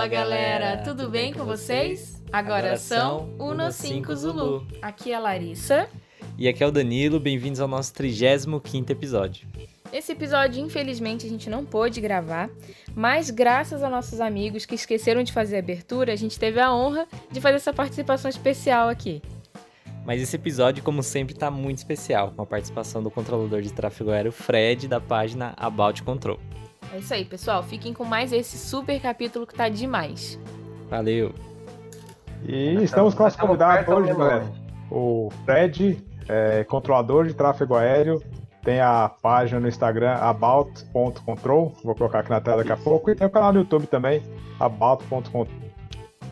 Fala galera, tudo bem com vocês? Agora são Uno 5 Zulu. Aqui é a Larissa. E aqui é o Danilo, bem-vindos ao nosso 35 episódio. Esse episódio, infelizmente, a gente não pôde gravar, mas graças a nossos amigos que esqueceram de fazer a abertura, a gente teve a honra de fazer essa participação especial aqui. Mas esse episódio, como sempre, tá muito especial, com a participação do controlador de tráfego aéreo Fred, da página About Control. É isso aí, pessoal. Fiquem com mais esse super capítulo que tá demais. Valeu. E estamos com nosso convidado hoje, galera. O Fred, é, controlador de tráfego aéreo. Tem a página no Instagram about.control, vou colocar aqui na tela daqui a pouco. E tem o canal no YouTube também, about.control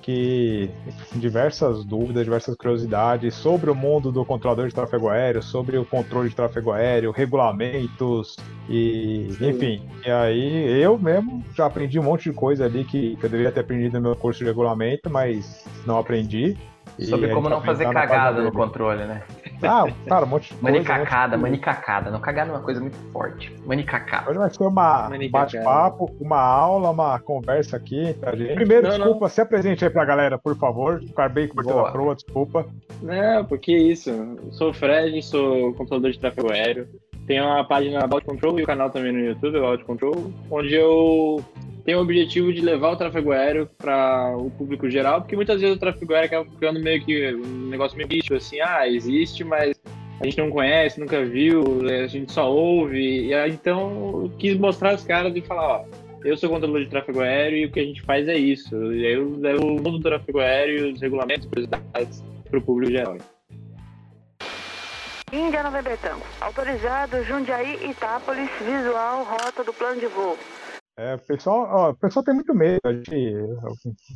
que diversas dúvidas, diversas curiosidades sobre o mundo do controlador de tráfego aéreo, sobre o controle de tráfego aéreo, regulamentos e enfim. E aí eu mesmo já aprendi um monte de coisa ali que, que eu deveria ter aprendido no meu curso de regulamento, mas não aprendi. Sobre como não fazer cagada no controle, né? Ah, cara, um monte de coisa. Manicacada, manicacada. Não cagar é uma coisa muito forte. Manicacada. Hoje vai ser uma bate-papo, uma aula, uma conversa aqui, tá, gente? Primeiro, não, desculpa, não. se apresente aí pra galera, por favor. Ficar bem cortando a proa, desculpa. Não, porque isso. Eu sou o Fred, sou controlador de tráfego aéreo. Tenho uma página About Control e o canal também no YouTube, About Control, onde eu tem o objetivo de levar o tráfego aéreo para o público geral, porque muitas vezes o tráfego aéreo acaba ficando meio que um negócio meio bicho, assim, ah, existe, mas a gente não conhece, nunca viu, a gente só ouve, e aí, então quis mostrar as caras e falar, ó, eu sou controlador de tráfego aéreo e o que a gente faz é isso, e aí eu levo o mundo do tráfego aéreo, os regulamentos, curiosidades para o público geral. Índia Nova Betão. Autorizado Jundiaí Itápolis, visual, rota do plano de voo. É, o, pessoal, ó, o pessoal tem muito medo. A gente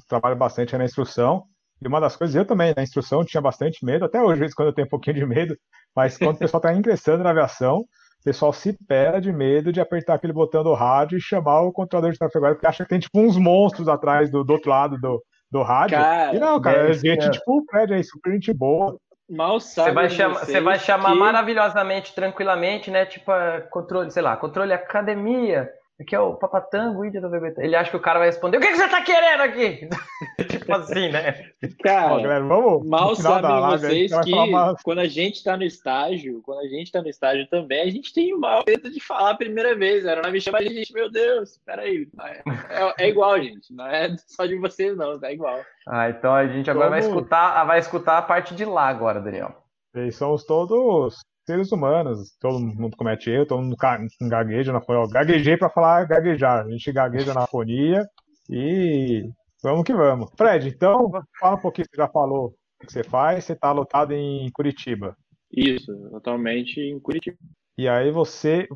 trabalha bastante na instrução. E uma das coisas, eu também, na instrução, tinha bastante medo. Até hoje, quando eu tenho um pouquinho de medo. Mas quando o pessoal está ingressando na aviação, o pessoal se pega de medo de apertar aquele botão do rádio e chamar o controlador de tráfego aéreo, porque acha que tem tipo uns monstros atrás do, do outro lado do, do rádio. Cara, e não, cara, é gente, tipo, o Fred aí, super gente boa. Mal sabe. Você vai, chama, você vai chamar que... maravilhosamente, tranquilamente, né? Tipo, controle, sei lá, controle academia que é o Papatango, Índia do BBT. Ele acha que o cara vai responder: O que, que você tá querendo aqui? tipo assim, né? Cara, galera, vamos, mal sabem vocês que uma... quando a gente tá no estágio, quando a gente tá no estágio também, a gente tem mal medo de falar a primeira vez. Era me chama a gente, meu Deus, peraí. É, é, igual, gente. Não é só de vocês, não, é igual. Ah, então a gente agora vamos... vai escutar, vai escutar a parte de lá agora, Daniel. Eles somos todos seres humanos, todo mundo comete erro, todo mundo gagueja na fonia. Gaguejei para falar gaguejar, a gente gagueja na fonia e vamos que vamos. Fred, então fala um pouquinho, você já falou o que você faz, você está lotado em Curitiba. Isso, atualmente em Curitiba. E aí você,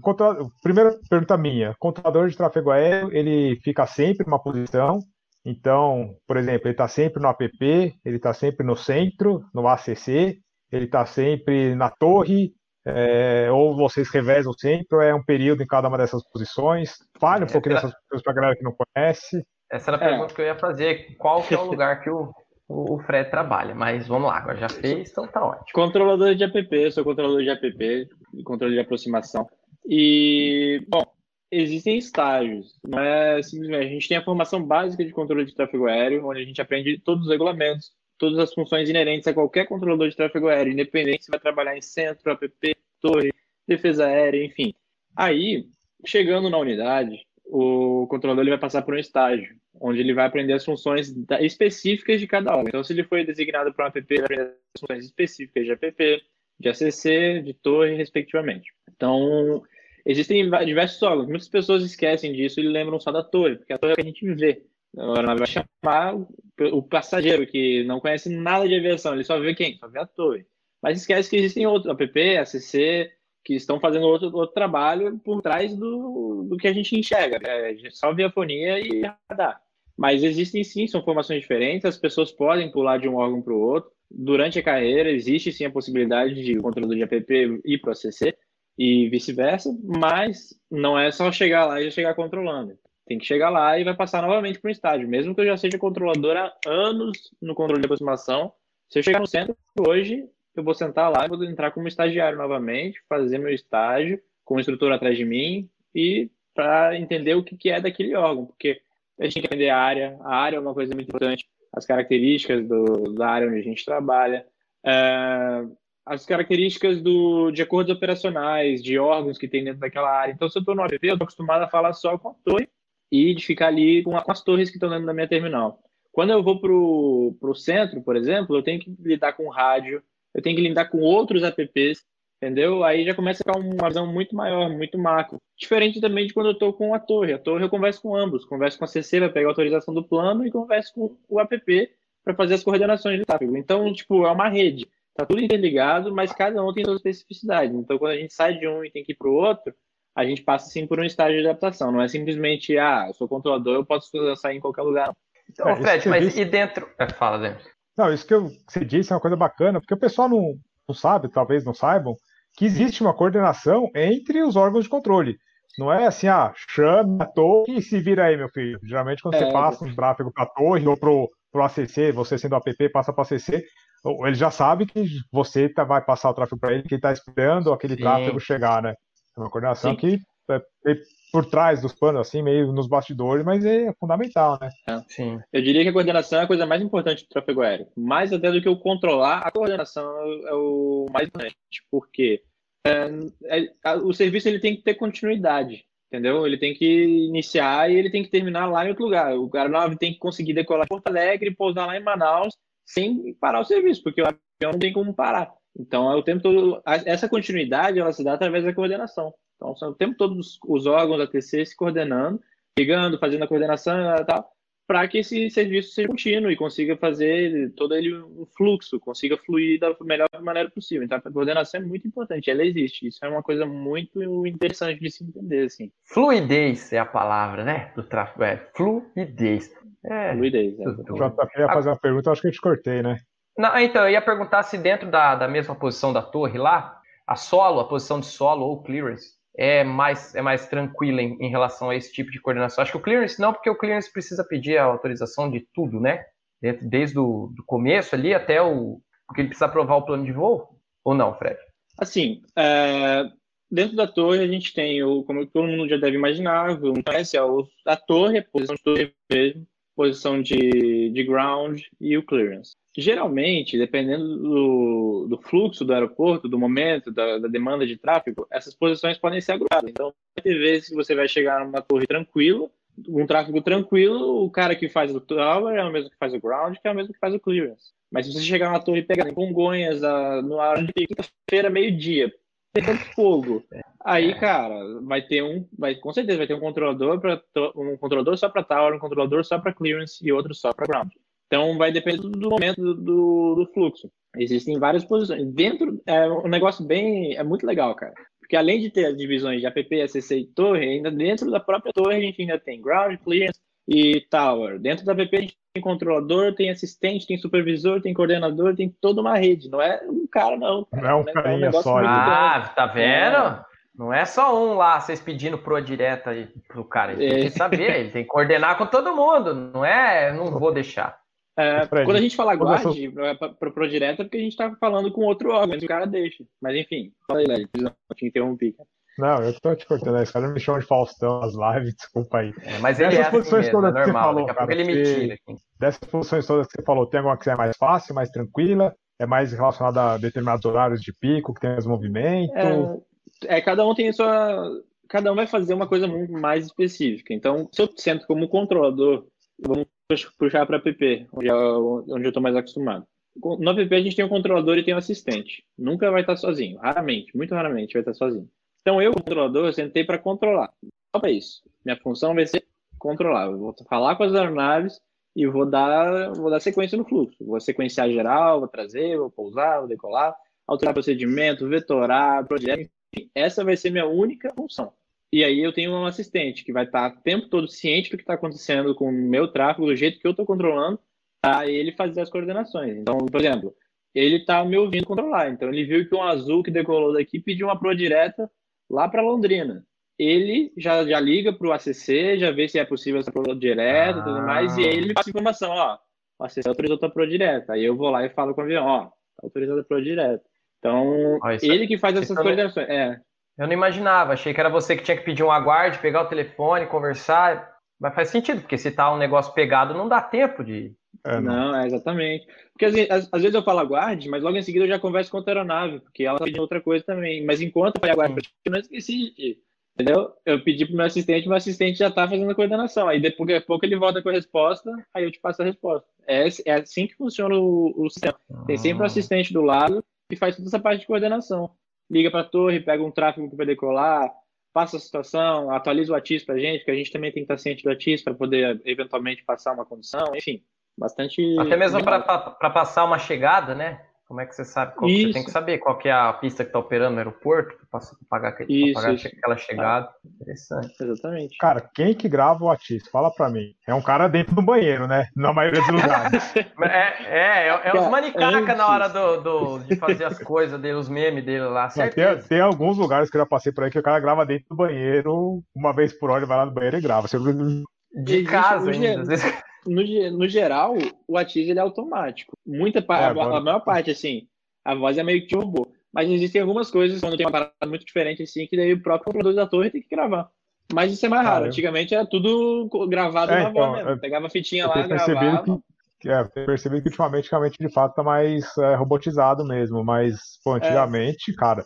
primeira pergunta minha, o controlador de tráfego aéreo, ele fica sempre numa posição, então, por exemplo, ele está sempre no app, ele está sempre no centro, no ACC, ele está sempre na torre, é, ou vocês revezam sempre, ou é um período em cada uma dessas posições? Fale um é, pouquinho dessas coisas para a galera que não conhece. Essa era a pergunta que eu ia fazer, qual que é o lugar que o, o Fred trabalha, mas vamos lá, agora já fez, então tá ótimo. Controlador de app, sou controlador de app, controle de aproximação. E, bom, existem estágios, não é simplesmente, a gente tem a formação básica de controle de tráfego aéreo, onde a gente aprende todos os regulamentos, todas as funções inerentes a qualquer controlador de tráfego aéreo, independente se vai trabalhar em centro, app, torre, defesa aérea, enfim. Aí, chegando na unidade, o controlador ele vai passar por um estágio, onde ele vai aprender as funções específicas de cada órgão. Então, se ele foi designado para um app, ele vai aprender as funções específicas de app, de ACC, de torre, respectivamente. Então, existem diversos órgãos. Muitas pessoas esquecem disso e lembram só da torre, porque a torre é o que a gente vê. Agora vai chamar o passageiro que não conhece nada de aviação, ele só vê quem? Só vê a torre. Mas esquece que existem outros, app, ACC, que estão fazendo outro, outro trabalho por trás do, do que a gente enxerga. É só viafonia e radar. Mas existem sim, são formações diferentes, as pessoas podem pular de um órgão para o outro. Durante a carreira, existe sim a possibilidade de o controlador de app ir para o ACC e vice-versa, mas não é só chegar lá e chegar controlando. Tem que chegar lá e vai passar novamente para um estágio. Mesmo que eu já seja controlador há anos no controle de aproximação, se eu chegar no centro hoje, eu vou sentar lá e vou entrar como estagiário novamente, fazer meu estágio com o instrutor atrás de mim e para entender o que, que é daquele órgão. Porque a gente tem que aprender a área. A área é uma coisa muito importante, as características do, da área onde a gente trabalha. É, as características do, de acordos operacionais, de órgãos que tem dentro daquela área. Então, se eu estou no APP, eu estou acostumado a falar só com a torre e de ficar ali com, as torres que estão dentro da minha terminal. Quando eu vou para o centro, por exemplo, eu tenho que lidar com rádio, eu tenho que lidar com outros apps, entendeu? Aí já começa a ficar uma visão muito maior, muito macro. Diferente também de quando eu estou com a torre. A torre eu converso com ambos, converso com a CC para pegar a autorização do plano e converso com o app para fazer as coordenações do tráfego. Então, tipo, é uma rede. Tá tudo interligado, mas cada um tem suas especificidades. Então, quando a gente sai de um e tem que ir para o outro, a gente passa sim por um estágio de adaptação. Não é simplesmente, ah, eu sou controlador, eu posso sair em qualquer lugar. Então, é, Fred, mas disse... e dentro. É, fala, dentro. Não, isso que, eu, que você disse é uma coisa bacana, porque o pessoal não, não sabe, talvez não saibam, que existe uma coordenação entre os órgãos de controle. Não é assim, ah, chame a torre e se vira aí, meu filho. Geralmente, quando é, você passa um tráfego para a torre ou para o ACC, você sendo APP, passa para o ACC, ele já sabe que você tá, vai passar o tráfego para ele, que está esperando aquele Sim. tráfego chegar, né? É uma coordenação Sim. que é, é, por trás dos panos, assim, meio nos bastidores, mas é fundamental, né? É, sim. Eu diria que a coordenação é a coisa mais importante do tráfego aéreo. Mais até do que o controlar, a coordenação é o mais importante, porque é, é, o serviço ele tem que ter continuidade, entendeu? Ele tem que iniciar e ele tem que terminar lá em outro lugar. O aeronave tem que conseguir decolar em Porto Alegre e pousar lá em Manaus sem parar o serviço, porque o avião não tem como parar. Então, é o tempo todo, essa continuidade ela se dá através da coordenação. Então, são o tempo todo os, os órgãos da TC se coordenando, ligando, fazendo a coordenação e tal, para que esse serviço seja contínuo e consiga fazer todo ele um fluxo, consiga fluir da melhor maneira possível. Então, a coordenação é muito importante, ela existe. Isso é uma coisa muito interessante de se entender, assim. Fluidez é a palavra, né, do tráfego, é fluidez. É, fluidez. É. O JP ia fazer uma pergunta, acho que eu te cortei, né? Não, então, eu ia perguntar se dentro da, da mesma posição da torre lá, a solo, a posição de solo ou clearance, é mais, é mais tranquila em, em, relação a esse tipo de coordenação. Acho que o clearance não, porque o clearance precisa pedir a autorização de tudo, né? Desde o do começo ali até o. Porque ele precisa aprovar o plano de voo? Ou não, Fred? Assim, é, dentro da torre a gente tem, o, como todo mundo já deve imaginar, é a torre, a posição de torre mesmo, posição de, de ground e o clearance. Geralmente, dependendo do, do fluxo do aeroporto, do momento, da, da, demanda de tráfego, essas posições podem ser agrupadas. Então, vai ter vezes que você vai chegar numa torre tranquila, um tráfego tranquilo, o cara que faz o tower é o mesmo que faz o ground, que é o mesmo que faz o clearance. Mas se você chegar numa torre pegar em Congonhas, a, no ar de quinta-feira, meio-dia, pegando fogo, aí, é. cara, vai ter um, vai, com certeza vai ter um controlador para um controlador só para tower, um controlador só para clearance e outro só para ground. Então vai depender do momento do, do fluxo. Existem várias posições. Dentro é um negócio bem. É muito legal, cara. Porque além de ter as divisões de app, ACC e torre, ainda dentro da própria torre a gente ainda tem ground, clearance e tower. Dentro da app a gente tem controlador, tem assistente, tem supervisor, tem coordenador, tem toda uma rede. Não é um cara, não. Não é um carinha é um só. Ah, tá vendo? É. Não é só um lá, vocês pedindo pro direta aí pro cara. Ele tem que é. saber, ele tem que coordenar com todo mundo. Não é, não vou deixar. É, quando a gente fala guarde para pro direto é porque a gente tá falando com outro órgão, o cara deixa. Mas enfim, fala aí, Léo, não te interrompi. Não, eu tô te cortando, esse cara me chama de Faustão nas lives, desculpa aí. É, mas ele Dessas é posições assim todas é normal, que você falou, cara, ele me tira aqui. Dessas posições todas que você falou, tem alguma que é mais fácil, mais tranquila? É mais relacionada a determinados horários de pico, que tem os movimentos? É, é cada um tem a sua. Cada um vai fazer uma coisa muito mais específica. Então, se eu sento como controlador, vamos puxar para app, onde, é, onde eu estou mais acostumado. No app a gente tem um controlador e tem um assistente. Nunca vai estar sozinho, raramente, muito raramente vai estar sozinho. Então eu, controlador, eu sentei para controlar. Só para isso. Minha função vai ser controlar. Eu vou falar com as aeronaves e vou dar, vou dar sequência no fluxo. Vou sequenciar geral, vou trazer, vou pousar, vou decolar, alterar procedimento, vetorar, projeto. Essa vai ser minha única função. E aí eu tenho um assistente que vai estar o tempo todo ciente do que está acontecendo com o meu tráfego, do jeito que eu estou controlando, para ele fazer as coordenações. Então, por exemplo, ele está me ouvindo controlar. Então, ele viu que um azul que decolou daqui pediu uma pro direta lá para Londrina. Ele já, já liga para o ACC, já vê se é possível essa pro direta e ah. tudo mais, e aí ele passa informação, ó, o ACC autorizou a pro direta. Aí eu vou lá e falo com o avião, ó, tá autorizado a pro direta. Então, ele que faz essas coordenações. É. Eu não imaginava, achei que era você que tinha que pedir um aguarde, pegar o telefone, conversar. Mas faz sentido, porque se tá um negócio pegado, não dá tempo de. É, não. não, é exatamente. Porque às, às, às, vezes eu falo aguarde, mas logo em seguida eu já converso com a aeronave, porque ela tá pedindo outra coisa também. Mas enquanto eu falei aguarde, eu não esqueci de Entendeu? Eu pedi pro meu assistente, meu assistente já tá fazendo a coordenação. Aí depois a pouco ele volta com a resposta, aí eu te passo a resposta. É, é assim que funciona o, o sistema. Tem sempre um ah. assistente do lado que faz toda essa parte de coordenação. Liga para a torre, pega um tráfego que vai decolar, passa a situação, atualiza o ATIS para a gente, que a gente também tem que estar ciente do ATIS para poder eventualmente passar uma condição, enfim, bastante. Até mesmo para passar uma chegada, né? Como é que você sabe? Qual, você tem que saber qual que é a pista que está operando no aeroporto para pagar, isso, pagar isso. aquela chegada. Ah, Interessante. Exatamente. Cara, quem que grava o Atis? Fala para mim. É um cara dentro do banheiro, né? Na maioria dos lugares. é, é, é, é uns manicaca na hora do, do, de fazer as coisas dele, os memes dele lá. Tem, tem, alguns lugares que eu já passei por aí que o cara grava dentro do banheiro, uma vez por hora ele vai lá no banheiro e grava. Você... De casa ainda. No, no geral, o Atiz ele é automático. Muita é, a, a, maior parte, assim, a voz é meio que de robô. Mas existem algumas coisas, quando tem uma parada muito diferente, assim, que daí o próprio controlador da torre tem que gravar. Mas isso é mais raro. Antigamente era tudo gravado é, na então, voz mesmo. É, Pegava a fitinha lá, gravava. Que, é, percebi que ultimamente, realmente, de fato, tá mais é, robotizado mesmo. Mas, pô, antigamente, cara,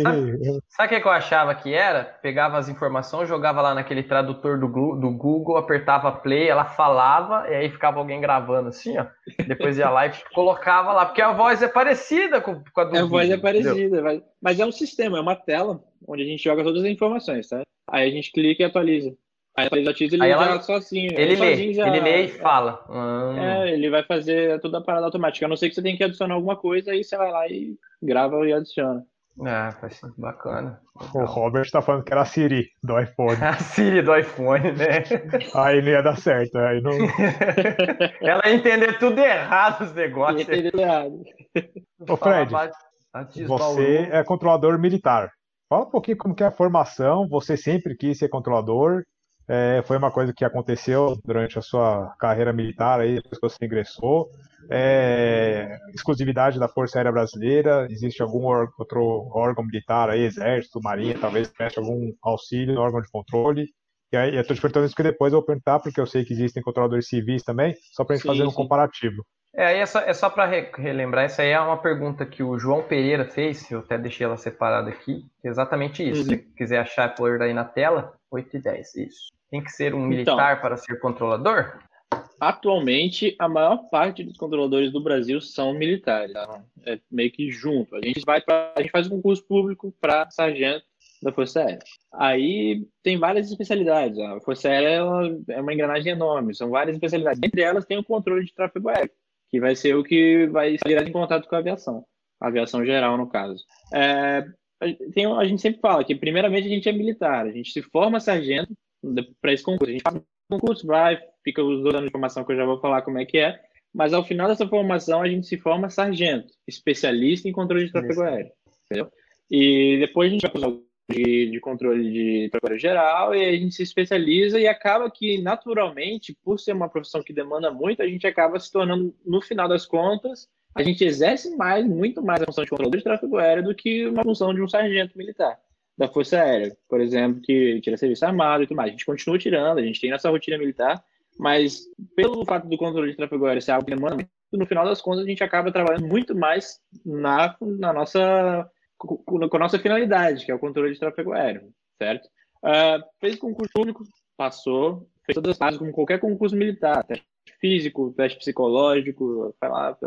Sabe, sabe o que, eu achava que era? Pegava as informações, jogava lá naquele tradutor do, do Google, apertava play, ela falava, e aí ficava alguém gravando assim, ó. Depois ia lá e colocava lá, porque a voz é parecida com, com a do A Google, voz é parecida, mas, mas é um sistema, é uma tela onde a gente joga todas as informações, tá? Aí a gente clica e atualiza. Aí atualiza ele aí ela, sozinho. Ele, ele lê, já, ele lê e fala. Hum. É, ele vai fazer toda a parada automática. A não ser que você tenha que adicionar alguma coisa, aí você vai lá e grava e adiciona. Ah, faz bacana. O Robert tá falando que era a Siri do iPhone. a Siri do iPhone, né? Aí não ia dar certo. Aí não... Ela ia entender tudo errado os negócios. Ia entender errado. Ô Fred, você é controlador militar. Fala um pouquinho como que é a formação. Você sempre quis ser controlador. É, foi uma coisa que aconteceu durante a sua carreira militar aí, depois que você ingressou é, exclusividade da Força Aérea Brasileira? Existe algum outro órgão militar aí, Exército, Marinha, talvez preste algum auxílio no órgão de controle? E aí, eu estou te perguntando isso que depois eu vou perguntar, porque eu sei que existem controladores civis também, só para a gente sim, fazer um sim. comparativo. É, aí é só, é só para relembrar, essa aí é uma pergunta que o João Pereira fez, eu até deixei ela separada aqui, é exatamente isso. Uhum. Se quiser achar, pôr aí na tela, 8 e 10, isso. Tem que ser um então. militar então, para ser controlador? Atualmente, a maior parte dos controladores do Brasil são militares. Tá? É meio que junto. A gente vai a gente faz um concurso público para sargento da Força Aérea. Aí tem várias especialidades. A Força Aérea é uma, engrenagem enorme, são várias especialidades. Entre elas tem o controle de tráfego aéreo, que vai ser o que vai estar em contato com a aviação, a aviação geral, no caso. É, tem, a gente sempre fala que, primeiramente, a gente é militar, a gente se forma sargento para esse concurso. A gente faz um concurso, vai, fica os dois anos de formação que eu já vou falar como é que é, mas ao final dessa formação a gente se forma sargento, especialista em controle de tráfego aéreo, entendeu? E depois a gente vai para os de, de controle de tráfego geral e a gente se especializa e acaba que naturalmente, por ser uma profissão que demanda muito, a gente acaba se tornando, no final das contas, a gente exerce mais, muito mais a função de controle de tráfego aéreo do que uma função de um sargento militar da Força Aérea, por exemplo, que tira serviço armado e tudo mais. A gente continua tirando, a gente tem nossa rotina militar, mas pelo fato do controle de tráfego aéreo ser algo que demanda no final das contas a gente acaba trabalhando muito mais na, na nossa com a nossa finalidade, que é o controle de tráfego aéreo, certo? Uh, fez concurso público, passou, fez todas as fases como qualquer concurso militar, teste físico, teste psicológico, foi lá,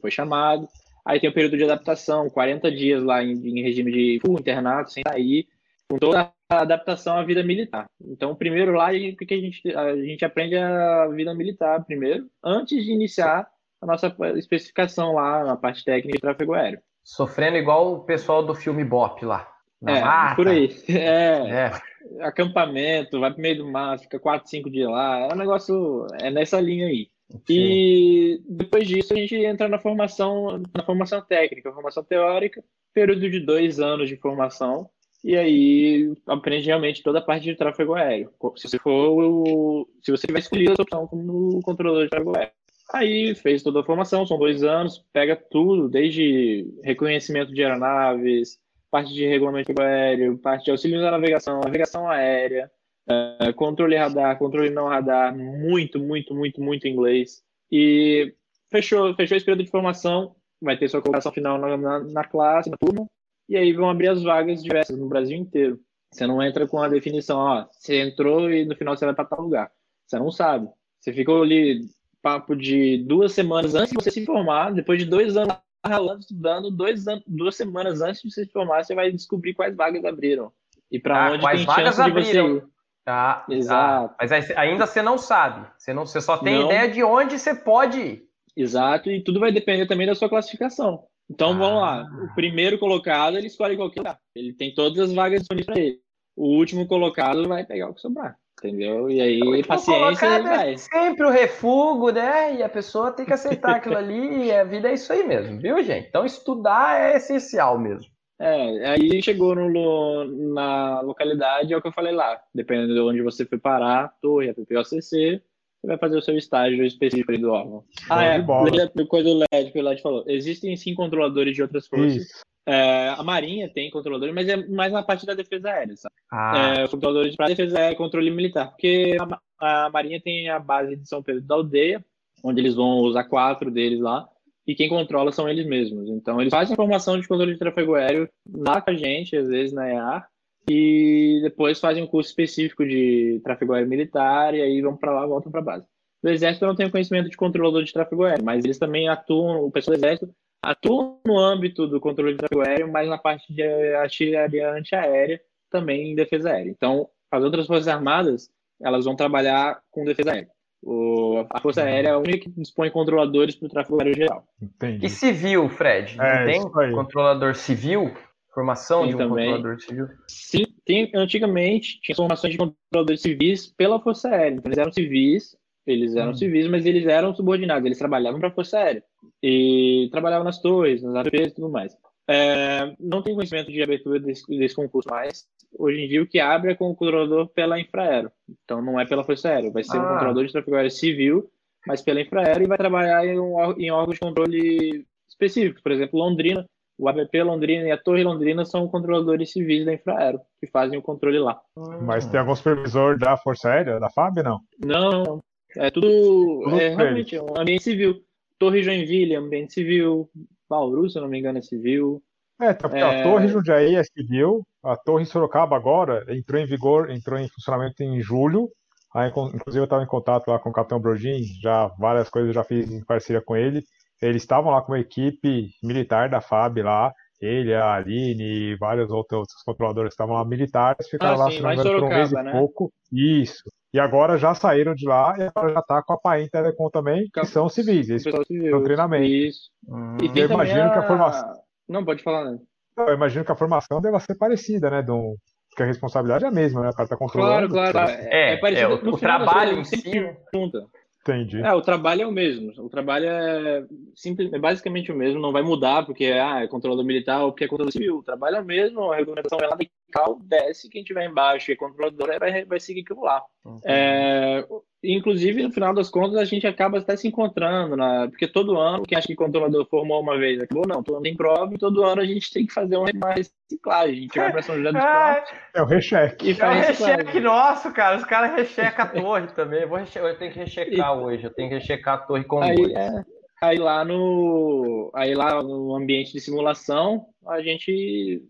foi chamado. Aí tem o período de adaptação, 40 dias lá em, em regime de full internato, sem sair, com toda a adaptação à vida militar. Então, primeiro lá, o que a gente, a gente aprende a vida militar primeiro, antes de iniciar a nossa especificação lá na parte técnica de tráfego aéreo. Sofrendo igual o pessoal do filme Bop lá. É, mata. por aí. É, é, Acampamento, vai pro meio do mar, fica 4, 5 dias lá. É um negócio. É nessa linha aí. Sim. E depois disso a gente entra na formação, na formação técnica, formação teórica, período de dois anos de formação, e aí aprende realmente toda a parte de tráfego aéreo. Se você for se você tiver escolhido essa opção como controlador de tráfego aéreo. Aí fez toda a formação, são dois anos, pega tudo, desde reconhecimento de aeronaves, parte de regulamento aéreo, parte de auxílio na navegação, navegação aérea, É, controle radar, controle não radar, muito, muito, muito, muito inglês. E fechou, fechou esse período de formação, vai ter sua colocação final na, na, na classe, na turma, e aí vão abrir as vagas diversas no Brasil inteiro. Você não entra com a definição, ó, você entrou e no final você vai para tal lugar. Você não sabe. Você ficou ali papo de duas semanas antes de você se formar, depois de dois anos ralando, estudando, dois anos, duas semanas antes de você se formar, você vai descobrir quais vagas abriram. E para ah, onde quais tem vagas chance abriram. de você ir. Tá, Exato. Ah, mas ainda você não sabe. Você, não, você só tem não. ideia de onde você pode ir. Exato, e tudo vai depender também da sua classificação. Então ah. vamos lá. O primeiro colocado ele escolhe qualquer lugar. Ele tem todas as vagas disponíveis para ele. O último colocado vai pegar o que sobrar. Entendeu? E aí, então, paciência. É vai. sempre o refugo, né? E a pessoa tem que aceitar aquilo ali. E a vida é isso aí mesmo, viu, gente? Então, estudar é essencial mesmo. É, aí chegou no, na localidade, é o que eu falei lá. Dependendo de onde você foi parar, torre, APPOCC, você vai fazer o seu estágio específico do órgão. Ah, é, coisa do LED que o LED falou. Existem sim controladores de outras forças. É, a Marinha tem controladores, mas é mais na parte da defesa aérea, sabe? Ah. É, controladores para defesa é controle militar, porque a, a, Marinha tem a base de São Pedro da Aldeia, onde eles vão usar quatro deles lá, e quem controla são eles mesmos. Então, eles fazem formação de controle de tráfego aéreo lá com a gente, às vezes na EAR, e depois fazem um curso específico de tráfego aéreo militar, e aí vão para lá, voltam para a base. O Exército não tem conhecimento de controlador de tráfego aéreo, mas eles também atuam, o pessoal do Exército atua no âmbito do controle de tráfego aéreo, mas na parte de artilharia antiaérea, também em defesa aérea. Então, as outras forças armadas, elas vão trabalhar com defesa aérea. O, a Força Aérea é a única que dispõe controladores para o tráfego aéreo geral. Entendi. E civil, Fred? É, tem controlador civil? Formação tem de um também. controlador civil? Sim, tem, antigamente tinha formações de controladores civis pela Força Aérea. Então, eles eram civis, eles eram hum. civis, mas eles eram subordinados, eles trabalhavam para a Força Aérea. E trabalhavam nas torres, nas APPs e tudo mais. É, não tenho conhecimento de abertura desse, desse, concurso, mas hoje em dia o que abre é com o controlador pela Infraero. Então não é pela Força Aérea, vai ser ah. um controlador de tráfego aéreo civil, mas pela Infraero e vai trabalhar em, um, em órgãos de controle específicos. Por exemplo, Londrina, o ABP Londrina e a Torre Londrina são controladores civis da Infraero, que fazem o controle lá. Mas tem algum supervisor da Força Aérea, da FAB, não? Não, é tudo, tudo é, realmente um ambiente civil. Torre Joinville, ambiente civil, Bauru, se eu não me engano, é civil. É, tá, porque é... a Torre Jundiaí é civil, a Torre Sorocaba agora entrou em vigor, entrou em funcionamento em julho. Aí, inclusive eu estava em contato lá com o Capitão Brodin, já várias coisas eu já fiz em parceria com ele. Eles estavam lá com uma equipe militar da FAB lá, ele, a Aline e vários outros controladores estavam lá militares, ficaram ah, lá, sim, lá por um mês e né? pouco. Isso. E agora já saíram de lá e agora já tá com a Paim Telecom também, que são civis. Eles estão treinamento. Isso. Hum, e eu imagino a... que a formação. Não, pode falar, né? Eu imagino que a formação deva ser parecida, né? Do... Porque a responsabilidade é a mesma, né? O cara tá controlando. Claro, claro. É, é, é parecido. É, o, o trabalho em si. Junta. Entendi. É, o trabalho é o mesmo. O trabalho é, simples, é basicamente o mesmo, não vai mudar porque ah, é controlador militar ou porque é controlador civil. O trabalho é o mesmo, a regulamentação é lá de cal, desce, quem tiver embaixo e é controlador vai, vai seguir aquilo lá. Uhum. É, inclusive, no final das contas, a gente acaba até se encontrando, na, porque todo ano, quem acha que o controlador formou uma vez, acabou, não, todo ano tem prova e todo ano a gente tem que fazer uma reciclagem. A gente vai para São José dos Campos. É o recheque. É o recheque nosso, cara. Os caras rechecam a torre também. Eu, vou reche... eu tenho que rechecar e... hoje, eu tenho que rechecar a torre com aí, é... aí lá no aí lá no ambiente de simulação, a gente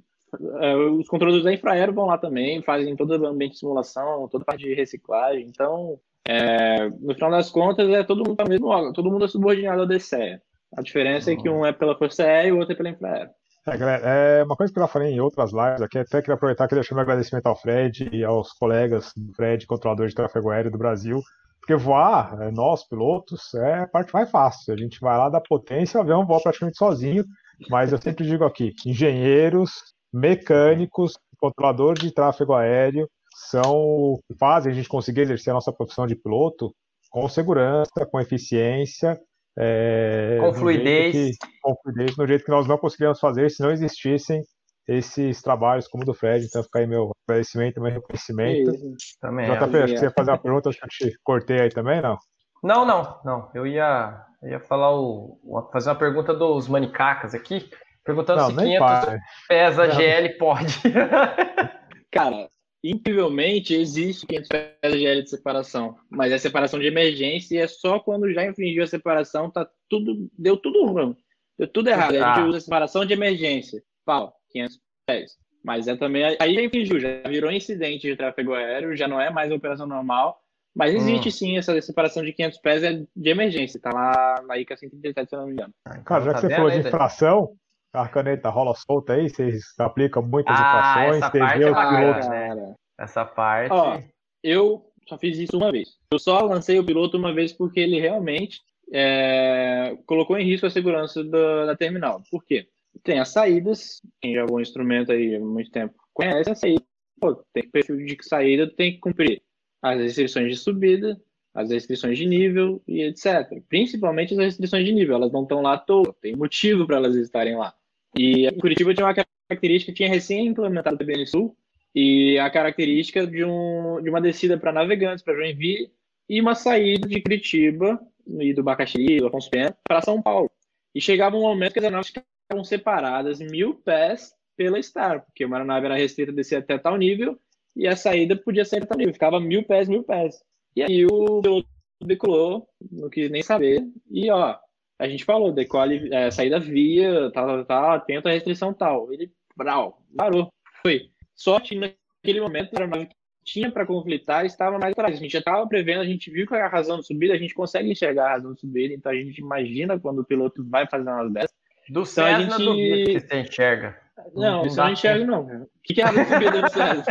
é, os controladores da Infraero vão lá também, fazem todo o ambiente de simulação, toda a parte de reciclagem. Então, é, no final das contas, é todo mundo tá mesmo todo mundo é subordinado ao DCE. A diferença uhum. é que um é pela Força Aérea e o outro é pela Infraero. É, galera, é uma coisa que eu já falei em outras lives aqui, até queria aproveitar que deixar meu agradecimento ao Fred e aos colegas do Fred, controlador de tráfego aéreo do Brasil, porque voar, é, nós pilotos, é a parte mais fácil. A gente vai lá da potência, o avião voa praticamente sozinho, mas eu sempre digo aqui, engenheiros, mecânicos, controladores de tráfego aéreo, são fazem a gente conseguir exercer a nossa profissão de piloto com segurança, com eficiência, é, com fluidez. Que, com fluidez, no jeito que nós não conseguiríamos fazer se não existissem esses trabalhos como o do Fred. Então fica aí meu agradecimento, meu reconhecimento. também. JP, acho que você ia fazer uma pergunta, acho que eu te cortei aí também, não? Não, não, não. Eu ia, eu ia falar o, fazer uma pergunta dos manicacas aqui. Perguntando não, se 500 pesa não. GL pode. Cara, incrivelmente, existe 500 pés de de separação, mas é separação de emergência e é só quando já infringiu a separação, tá tudo, deu tudo ruim, deu tudo errado. Ah. A gente usa separação de emergência, pau, 500 pés. Mas é também, aí já infringiu, já virou incidente de tráfego aéreo, já não é mais operação normal, mas existe hum. sim essa separação de 500 pés é de emergência, tá lá na ICA 137, se eu não me engano. Cara, já tá que você falou de infração, a caneta rola solta aí, vocês aplicam muitas ah, infrações, essa parte é bacana, né? Essa parte. Ó, eu só fiz isso uma vez. Eu só lancei o piloto uma vez porque ele realmente é, colocou em risco a segurança da, da, terminal. Por quê? Tem as saídas, quem já um instrumento aí há muito tempo conhece a saída. Pô, tem perfil de saída, tem que cumprir as restrições de subida, as restrições de nível e etc. Principalmente as restrições de nível, elas não estão lá à toa, tem motivo para elas estarem lá. E Curitiba tinha uma característica, tinha recém implementado o TBN Sul, e a característica de, um, de uma descida para navegantes, para Joinville, e uma saída de Curitiba, e do Bacaxiri, do Afonso Pena, para São Paulo. E chegava um momento que as aeronaves ficavam separadas mil pés pela Star, porque uma aeronave era restrita a descer até tal nível, e a saída podia ser tal nível, ficava mil pés, mil pés. E aí o piloto decolou, não quis nem saber, e ó, a gente falou, decole, é, saída via, tal, tal, tal, atento à restrição tal. Ele, brau, parou, foi. Sorte naquele momento, a aeronave que tinha para conflitar estava mais atrás. A gente já estava prevendo, a gente viu que a razão de subida, a gente consegue enxergar a razão de subida, então a gente imagina quando o piloto vai fazer umas dessas. Do então, Cessna, a gente... que você enxerga. Não, isso eu não enxergo, não. O que é a razão de subida do Cessna?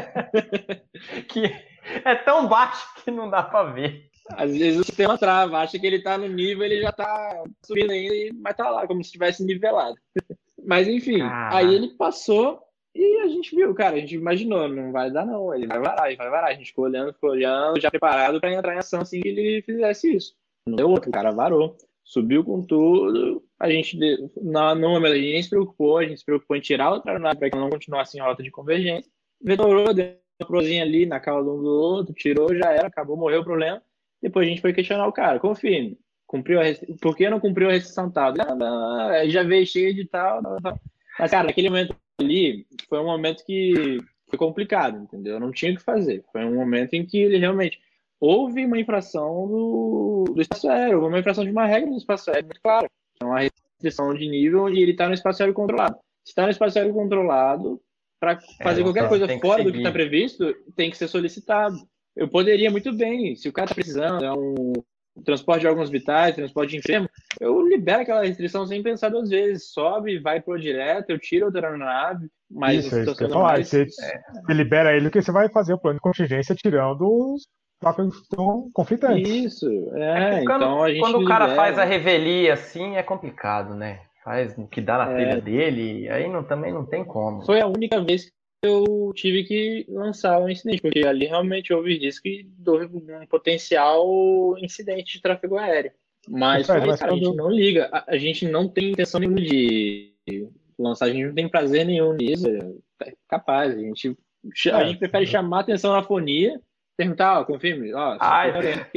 que é tão baixo que não dá para ver. Às vezes o sistema trava, acha que ele tá no nível, ele já tá subindo ainda, mas tá lá, como se estivesse nivelado. Mas enfim, aí ele passou e a gente viu, cara, a gente imaginou, não vai dar não, ele vai varar, ele vai varar. A gente ficou olhando, ficou olhando, já preparado para entrar em ação assim que ele fizesse isso. Não deu outro, o cara varou, subiu com tudo. A gente, no momento, a gente nem se preocupou, a gente se preocupou em tirar outra aeronave para que não continuasse em rota de convergência. Vedorou, deu uma prozinha ali na cauda um do outro, tirou, já era, acabou, morreu o problema. Depois a gente foi questionar o cara, confirme, cumpriu a por que não cumpriu a restrição tal? Ah, já veio cheio de tal. Mas, cara, naquele momento ali, foi um momento que foi complicado, entendeu? Eu não tinha o que fazer. Foi um momento em que ele realmente houve uma infração do, do espaço aéreo, uma infração de uma regra do espaço aéreo, claro. É uma restrição de nível e ele está no espaço aéreo controlado. Se está no espaço aéreo controlado, para fazer é, qualquer coisa fora do que está previsto, tem que ser solicitado eu poderia muito bem, se o cara está precisando, é um transporte de órgãos vitais, transporte de enfermo, eu libero aquela restrição sem pensar duas vezes. Sobe, vai pro direto, eu tiro outra aeronave, mas isso, isso que eu mais, você, é... você libera ele que você vai fazer o plano de contingência tirando os estão conflitantes. Isso, é. é quando, então a gente quando o cara libera... faz a revelia assim, é complicado, né? Faz o que dá na é... telha dele, aí não, também não tem como. Foi a única vez eu tive que lançar um incidente, porque ali realmente houve risco de um potencial incidente de tráfego aéreo. Mas, é, mas a gente não liga, a, a, gente não tem intenção nenhuma de lançar, a gente não tem prazer nenhum nisso. É capaz, a gente, a gente prefere chamar atenção na fonia perguntar, ó, confirme. Ó, Ai,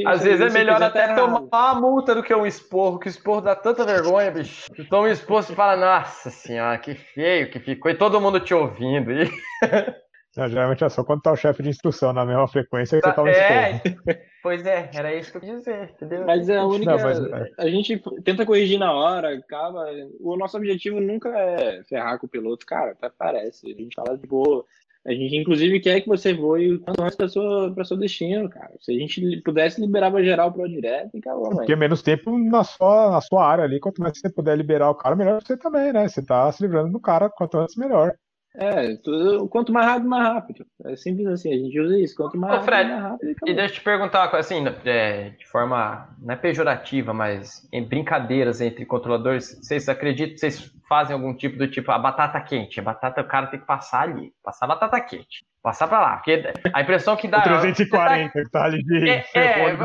às vezes é melhor até tá tomar uma multa do que um esporro, que o esporro dá tanta vergonha, bicho. Tu toma um esporro e fala, nossa senhora, que feio que ficou, e todo mundo te ouvindo. E... Não, geralmente é só quando tá o chefe de instrução na mesma frequência que você toma é, esporro. Pois é, era isso que eu quis dizer, entendeu? Mas é a única. Não, mas... É. A gente tenta corrigir na hora, acaba. O nosso objetivo nunca é ferrar com o piloto, cara, até parece. A gente fala de boa. A gente, inclusive, quer que você voe quanto antes para sua, seu destino, cara. Se a gente pudesse liberar para geral pro direto, acabou, mano. Porque menos tempo na sua, na sua área ali. Quanto mais você puder liberar o cara, melhor você também, né? Você tá se livrando do cara, quanto antes, melhor. É, tudo, quanto mais rápido, mais rápido. É simples assim, a gente usa isso. Quanto mais Ô, rápido, Fred, mais rápido. E deixa eu te perguntar uma coisa, assim, é, de forma, não é pejorativa, mas em brincadeiras entre controladores, vocês acreditam, vocês fazem algum tipo do tipo, a batata quente, a batata, o cara tem que passar ali, passar a batata quente, passar pra lá, porque a impressão que dá... O 340 tá, que tá ali de é, é,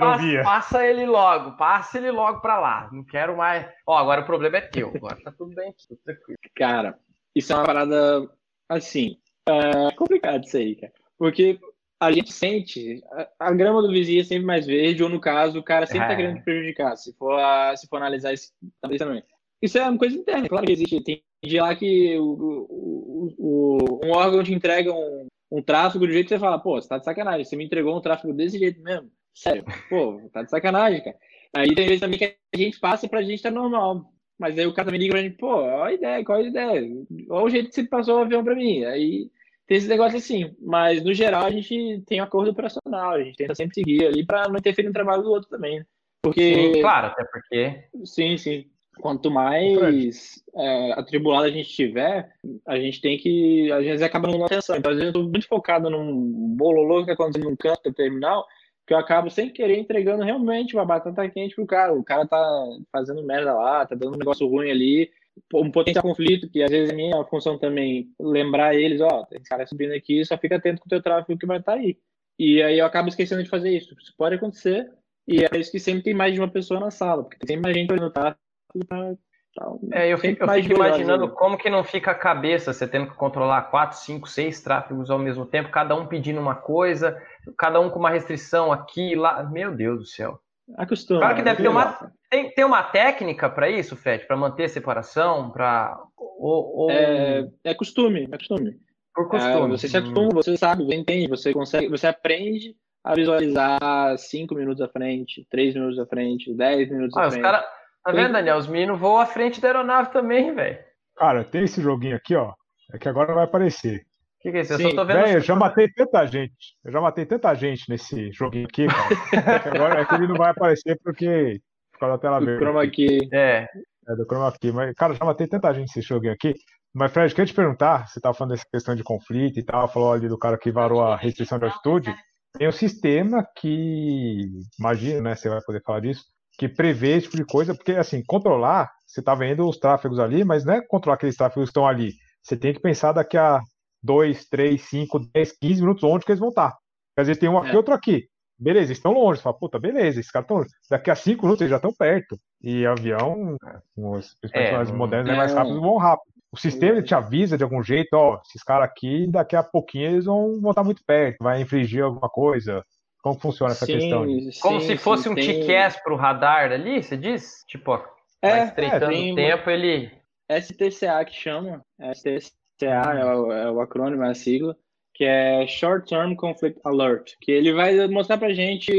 passa, passa ele logo, passa ele logo pra lá, não quero mais... Ó, agora o problema é teu, agora tá tudo bem, tudo tranquilo. Cara, isso é uma parada, assim, é complicado isso aí, cara. Porque a gente sente, a, a, grama do vizinho é sempre mais verde, ou no caso, o cara sempre tá é. tá querendo te prejudicar, se for, a, se for analisar isso também. Isso é uma coisa interna, claro que existe. Tem dia lá que o, o, o, um órgão te entrega um, um tráfego do jeito que você fala, pô, você tá de sacanagem, você me entregou um tráfego desse jeito mesmo. Sério, pô, tá de sacanagem, cara. Aí tem vezes também que a gente passa pra gente tá normal. Mas aí o cara também liga pra gente, pô, olha a ideia, qual a ideia? Olha o jeito que você passou o avião pra mim. Aí tem esse negócio assim. Mas no geral a gente tem um acordo operacional, a gente tenta sempre seguir ali pra não interferir no trabalho do outro também. Né? Porque. Sim, claro, até porque. Sim, sim. Quanto mais é, atribulado a gente tiver, a gente tem que. Às vezes acaba não dando atenção. Então, às vezes eu tô muito focado num bololô que acontece num canto do terminal, que eu acabo sem querer entregando realmente uma batata quente pro cara. O cara tá fazendo merda lá, tá dando um negócio ruim ali, um potencial conflito, que às vezes é minha função também lembrar eles, ó, tem cara subindo aqui, só fica atento com o teu tráfego que vai estar tá aí. E aí eu acabo esquecendo de fazer isso. Isso pode acontecer, e é isso que sempre tem mais de uma pessoa na sala, porque tem mais gente olhando o tráfego tá, tá, É, eu fico, eu fico imaginando como que não fica a cabeça você tendo que controlar quatro, cinco, seis tráfegos ao mesmo tempo, cada um pedindo uma coisa, cada um com uma restrição aqui lá. Meu Deus do céu. Acostuma. Claro que deve ter uma, tem, tem uma técnica para isso, Fred, para manter a separação, para ou, ou... É, é costume, é costume. Por costume. É, você se acostuma, você sabe, você entende, você consegue, você aprende a visualizar cinco minutos à frente, três minutos à frente, dez minutos ah, à frente. Cara, tá vendo, Daniel? Os meninos voam à frente da aeronave também, velho. Cara, tem esse joguinho aqui, ó. É que agora vai aparecer que, que é isso? Eu Sim, só tô vendo. Véio, eu já matei tanta gente. Eu já matei tanta gente nesse joguinho aqui, cara. é agora é que ele não vai aparecer porque. Por causa da tela do verde. Chroma key. É. É, do Chroma key. Mas, cara, já matei tanta gente nesse joguinho aqui. Mas, Fred, queria te perguntar, você tava falando dessa questão de conflito e tal, falou ali do cara que varou a restrição de altitude. Tem um sistema que, imagina, né, você vai poder falar disso, que prevê esse tipo de coisa, porque, assim, controlar, você tá vendo os tráfegos ali, mas não é controlar aqueles tráfegos que estão ali. Você tem que pensar daqui a 2, 3, 5, 10, 15 minutos onde que eles vão estar. Às vezes tem um aqui, é. outro aqui. Beleza, eles estão longe. Você fala, puta, beleza, esses caras estão Daqui a 5 minutos eles já estão perto. E avião, os personagens é, modernos, é, é mais rápido, vão rápido. O sistema te avisa de algum jeito, ó, esses caras aqui, daqui a pouquinho eles vão, vão estar muito perto, vai infringir alguma coisa. Como funciona essa sim, questão? Sim, Como se fosse sim, um TCAS para o radar ali, você diz? Tipo, ó, é, estreitando é, o tempo, ele. STCA que chama. STCA CA é o, é o acrônimo, é a sigla, que é Short Term Conflict Alert, que ele vai mostrar para gente,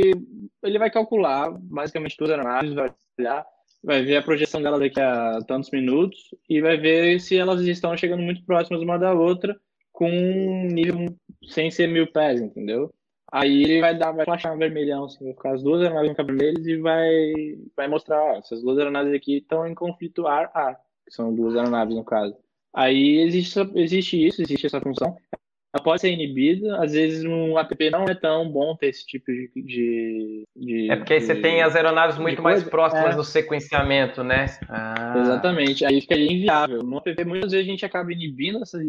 ele vai calcular basicamente todas as análises, vai olhar, vai ver a projeção dela daqui a tantos minutos e vai ver se elas estão chegando muito próximas uma da outra com um nível sem ser mil pés, entendeu? Aí ele vai dar, vai flashar um vermelhão, assim, vai ficar as duas aeronaves vermelhas e vai, vai mostrar, ó, essas duas aeronaves aqui estão em conflito ar-ar, que são duas aeronaves no caso. Aí existe, existe isso, existe essa função. Ela pode ser inibida, às vezes um app não é tão bom ter esse tipo de. de, de é porque aí você tem as aeronaves muito mais próximas é. no sequenciamento, né? Ah. Exatamente, aí fica inviável. No app, muitas vezes a gente acaba inibindo essa,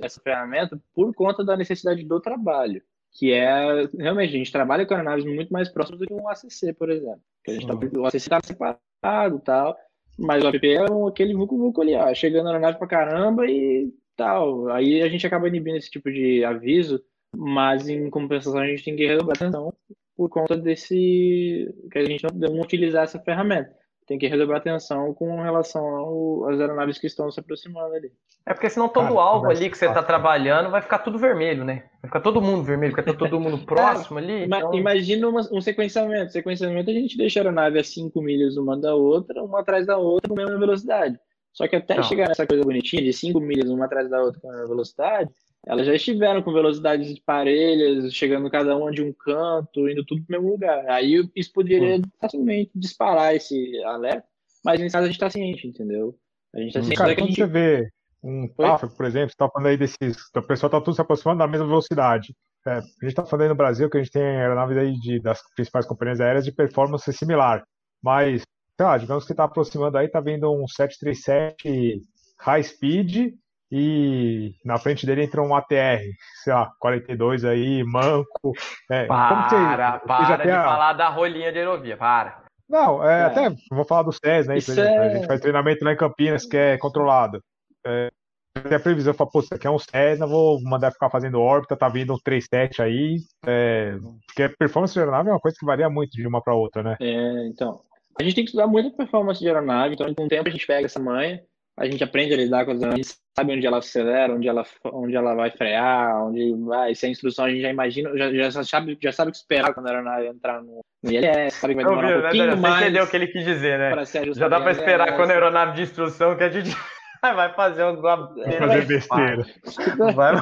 essa ferramenta por conta da necessidade do trabalho que é realmente a gente trabalha com aeronaves muito mais próximas do que um ACC, por exemplo. A gente tá, o ACC está separado tal, mas o app é aquele vucu vucu ali, ó, chegando na nave pra caramba e tal. Aí a gente acaba inibindo esse tipo de aviso, mas em compensação a gente tem que redobrar atenção por conta desse que a gente não, não utilizar essa ferramenta tem que redobrar atenção com relação às aeronaves que estão se aproximando ali. É porque senão todo Cara, alvo ali que você está trabalhando vai ficar tudo vermelho, né? Vai ficar todo mundo vermelho, porque tá todo mundo próximo ali. Então... Imagina uma, um sequenciamento. Sequenciamento a gente deixa a aeronave a 5 milhas uma da outra, uma atrás da outra com a mesma velocidade. Só que até não. chegar nessa coisa bonitinha de 5 milhas uma atrás da outra com a mesma velocidade, elas já estiveram com velocidades parelhas, chegando cada uma de um canto, indo tudo para o mesmo lugar. Aí isso poderia facilmente disparar esse alerta, mas nesse caso a gente está ciente, entendeu? A gente está ciente. Cara, quando gente... você vê um tráfego, por exemplo, você está falando aí desses. O pessoal está tudo se aproximando da mesma velocidade. É, a gente está falando aí no Brasil que a gente tem aeronaves aí de, das principais companhias aéreas de performance similar. Mas, sei lá, digamos que está aproximando aí, está vendo um 737 high speed e na frente dele entra um ATR, sei lá, 42 aí, manco. É, para, você, para você de a... falar da rolinha de aerovia, para. Não, é, é. até vou falar do SES, né? Isso é... A gente faz treinamento lá em Campinas que é controlado. É, tem a previsão, fala, pô, isso aqui é um Cessna, vou mandar ficar fazendo órbita, tá vindo um 37 aí, é, porque a performance de aeronave é uma coisa que varia muito de uma para outra, né? É, então, a gente tem que estudar muito a performance de aeronave, então com o tempo a gente pega essa manha, a gente aprende a lidar com as aeronaves, a gente sabe onde ela acelera, onde ela, onde ela vai frear, onde vai. Se a instrução a gente já imagina, já, já, sabe, já sabe o que esperar quando a aeronave entrar no, no ILS, sabe que vai demorar um pouquinho né, mais. Você entendeu o que ele quis dizer, né? Já dá para esperar quando a aeronave de instrução que a gente vai fazer alguma vai fazer besteira. Vai...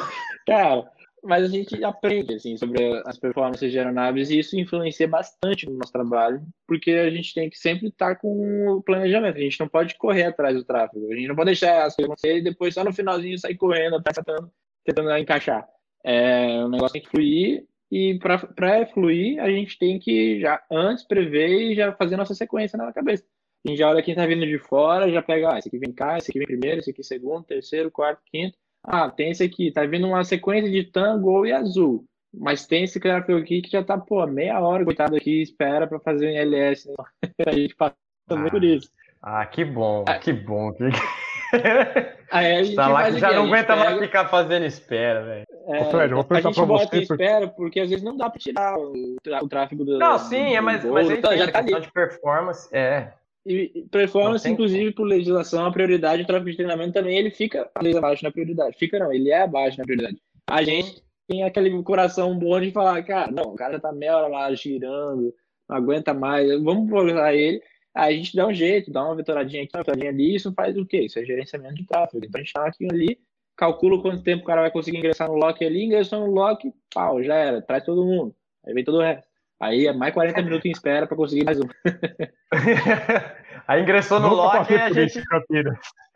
Cara, mas a gente aprende assim, sobre as performances de aeronaves e isso influencia bastante no nosso trabalho, porque a gente tem que sempre estar com o planejamento, a gente não pode correr atrás do tráfego, a gente não pode deixar as coisas acontecer e depois só no finalzinho sair correndo, tentando, tentando encaixar. É, o negócio tem que fluir e para fluir a gente tem que já antes prever e já fazer nossa sequência na cabeça. A gente já olha quem está vindo de fora, já pega, ah, esse aqui vem cá, esse aqui vem primeiro, esse aqui segundo, terceiro, quarto, quinto, ah, tem esse aqui, tá vindo uma sequência de tango e azul. Mas tem esse tráfego aqui que já tá, pô, meia hora, coitado aqui, espera para fazer um LS. Né? a gente passa também ah, por isso. Ah, que bom, ah, que bom. Que... Aí a gente tá lá que já não aguenta pega... mais ficar fazendo espera, velho. É, Fred, vou a gente pra bota você. espera porque às vezes não dá para tirar o, o tráfego do. Não, sim, do, é, mas, mas a gente já tá de performance. É. E performance, inclusive, por legislação, a prioridade, o tráfego de treinamento também, ele fica abaixo na prioridade. Fica não, ele é abaixo na prioridade. A gente tem aquele coração bom de falar, cara, não, o cara tá meia hora lá girando, não aguenta mais, vamos programar ele. Aí a gente dá um jeito, dá uma vetoradinha aqui, uma vetoradinha ali, isso faz o quê? Isso é gerenciamento de tráfego. Então a gente tá aqui ali, calcula quanto tempo o cara vai conseguir ingressar no lock ali, ingressou no lock, pau, já era, traz todo mundo. Aí vem todo o resto. Aí é mais 40 minutos em espera para conseguir mais um. Aí ingressou no lock e a gente. Isso,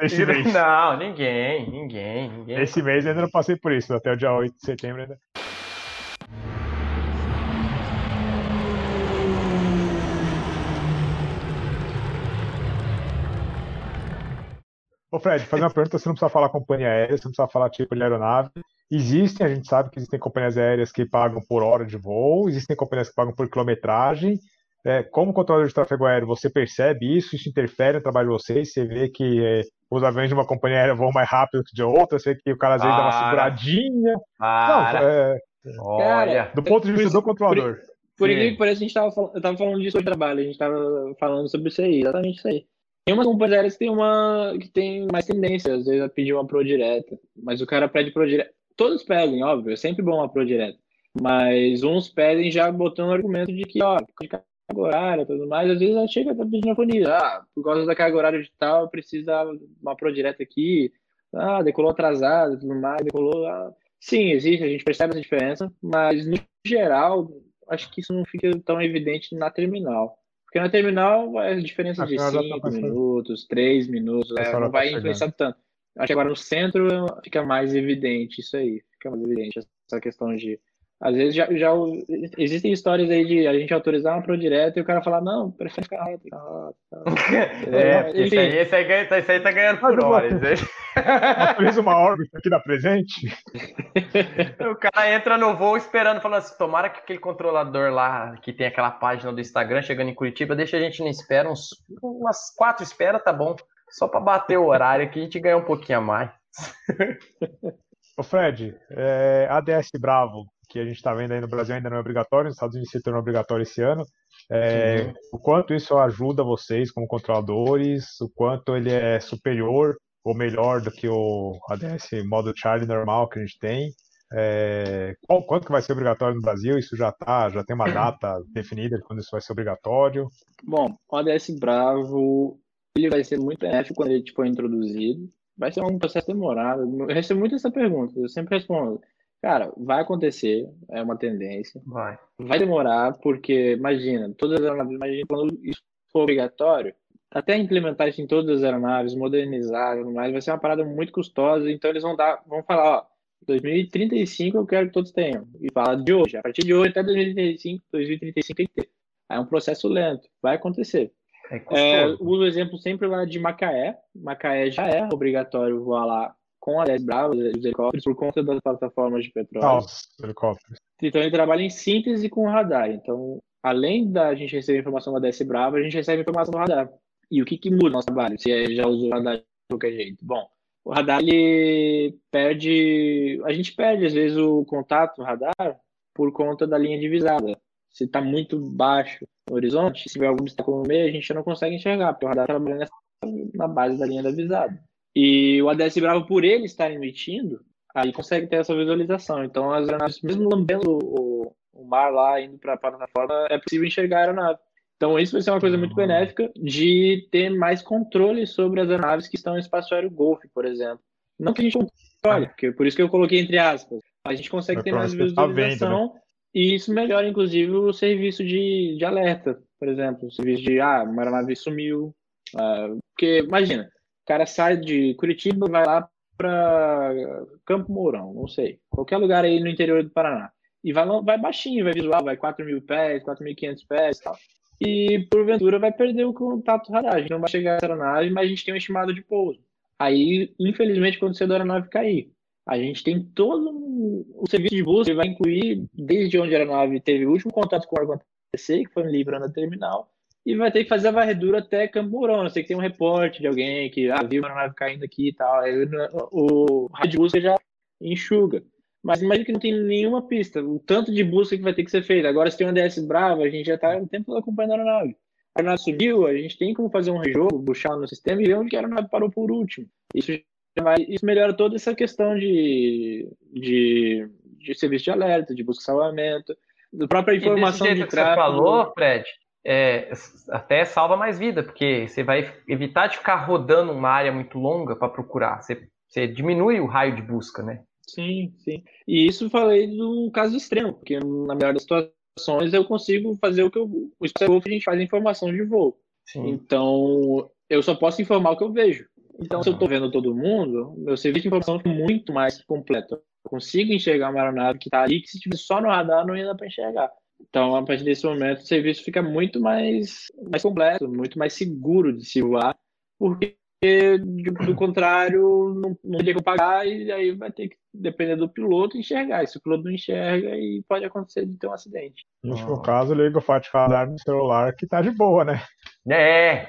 Esse mês. Não, ninguém, ninguém, ninguém. Esse mês eu ainda não passei por isso, até o dia 8 de setembro ainda. Ô Fred, fazer uma pergunta, você não precisa falar companhia aérea, você não precisa falar tipo de aeronave. Existem, a gente sabe que existem companhias aéreas que pagam por hora de voo, existem companhias que pagam por quilometragem. É, como controlador de tráfego aéreo, você percebe isso? Isso interfere no trabalho de vocês? Você vê que é, os aviões de uma companhia aérea voam mais rápido que de outra? Você vê que o cara às vezes Para. dá uma seguradinha? Para. Não, é, Olha. Do ponto de vista do controlador. Por, incrível que pareça, a gente estava falando, eu estava falando disso no trabalho, a gente estava falando sobre isso aí, exatamente isso aí. Tem umas companhias aéreas que tem uma que tem mais tendência, às vezes a pedir uma pro direta, mas o cara pede pro direta todos pedem, óbvio, é sempre bom uma pro direto. Mas uns pedem já botando o argumento de que, ó, de carga horária e tudo mais, às vezes ela chega a pedindo a. Ah, por causa da carga horária digital, precisa uma pro direto aqui. Ah, decolou atrasado e tudo mais, decolou. Ah. Sim, existe, a gente percebe essa diferença, mas no geral, acho que isso não fica tão evidente na terminal. Porque na terminal é a diferença a de 5 tá minutos, 3 minutos, é, não tá vai influenciar tanto. Acho que agora no centro fica mais evidente isso aí. Fica mais evidente essa questão de. Às vezes já, já existem histórias aí de a gente autorizar uma pro direto e o cara falar, não, prefere ficar reto. Ah, tá. é, esse aí, esse, aí, esse aí tá ganhando por horas. Autoriza uma órbita aqui na presente. o cara entra no voo esperando, falando assim, tomara que aquele controlador lá, que tem aquela página do Instagram chegando em Curitiba, deixa a gente na espera, uns, umas quatro esperas, tá bom. Só para bater o horário que a gente ganha um pouquinho a mais. Ô Fred, é, ADS Bravo, que a gente está vendo aí no Brasil ainda não é obrigatório, nos Estados Unidos se tornou obrigatório esse ano. É, o quanto isso ajuda vocês como controladores, o quanto ele é superior ou melhor do que o ADS modo Charlie normal que a gente tem. É, qual, quanto que vai ser obrigatório no Brasil? Isso já tá, já tem uma data definida de quando isso vai ser obrigatório? Bom, o ADS Bravo ele vai ser muito benéfico quando ele for introduzido. Vai ser um processo demorado. Eu recebo muito essa pergunta, eu sempre respondo. Cara, vai acontecer, é uma tendência. Vai. Vai demorar, porque, imagina, todas as aeronaves, imagina quando isso for obrigatório, até implementar isso em todas as aeronaves, modernizar, mais, vai ser uma parada muito custosa, então eles vão dar, vão falar, ó, 2035 eu quero que todos tenham. E fala de hoje, a partir de hoje até 2035, 2035 tem que ter. Aí é um processo lento, vai acontecer. É, é, uso o exemplo sempre lá de Macaé. Macaé já é obrigatório voar lá com a 10 Bravos, os helicópteros, por conta das plataformas de petróleo. Nossa, helicópteros. Então ele trabalha em síntese com o radar. Então, além da gente receber informação da DS Brava, a gente recebe informação do radar. E o que, que muda no nosso trabalho? Se já usou o radar de qualquer jeito? Bom, o radar ele perde. A gente perde, às vezes, o contato, o radar, por conta da linha divisada. Se está muito baixo no horizonte, se tiver algum obstáculo no meio, a gente não consegue enxergar, porque o radar está trabalhando na base da linha da visada. E o ADS Bravo, por ele estar emitindo, aí consegue ter essa visualização. Então, as aeronaves, mesmo lambendo o, o mar lá, indo para a plataforma, é possível enxergar a aeronave. Então, isso vai ser uma coisa muito benéfica de ter mais controle sobre as aeronaves que estão no espaço aéreo Golf, por exemplo. Não que a gente controle, porque por isso que eu coloquei entre aspas. A gente consegue ter mais visualização né? E isso melhora, inclusive, o serviço de, de alerta, por exemplo. O serviço de, ah, uma aeronave sumiu. Uh, porque, imagina, o cara sai de Curitiba, vai lá para Campo Mourão, não sei, qualquer lugar aí no interior do Paraná. E vai, vai baixinho, vai visual, vai 4 mil pés, 4.500 pés e tal. E porventura vai perder o contato radar. Não vai chegar a aeronave, mas a gente tem um estimado de pouso. Aí, infelizmente, quando a aeronave cair, a gente tem todo o serviço de busca, vai incluir desde onde a aeronave teve o último contato com o órgão TC, que foi no Libra na terminal, e vai ter que fazer a varredura até Campo Mourão. Eu sei que tem um reporte de alguém que ah, viu a aeronave caindo aqui e tal. Aí, o rádio de busca já enxuga. Mas imagina que não tem nenhuma pista, o tanto de busca que vai ter que ser feito. Agora, se tem uma DS brava, a gente já está o tempo todo acompanhando a aeronave. A aeronave subiu, a gente tem como fazer um rejogo, puxar no sistema e ver onde a aeronave parou por último. Isso, vai, isso melhora toda essa questão de, de, de serviço de alerta, de busca e salvamento, da própria informação de tráfego. que você falou, Fred, é, até salva mais vida, porque você vai evitar de ficar rodando uma área muito longa para procurar. Você, você diminui o raio de busca, né? Sim, sim. E isso falei do caso extremo, porque na melhor das situações eu consigo fazer o que eu, o Spacewolf a gente faz informação de voo. Sim. Então, eu só posso informar o que eu vejo. Então, se eu estou vendo todo mundo, meu serviço de informação é muito mais completo. Eu consigo enxergar uma aeronave que está ali, que se estiver só no radar não ia dar para enxergar. Então, a partir desse momento, o serviço fica muito mais, mais completo, muito mais seguro de se voar, porque do contrário, não, não teria que pagar e aí vai ter que depender do piloto enxergar. E se o piloto não enxerga, e pode acontecer de ter um acidente. No último caso, liga o Fat Radar no celular que tá de boa, né? É,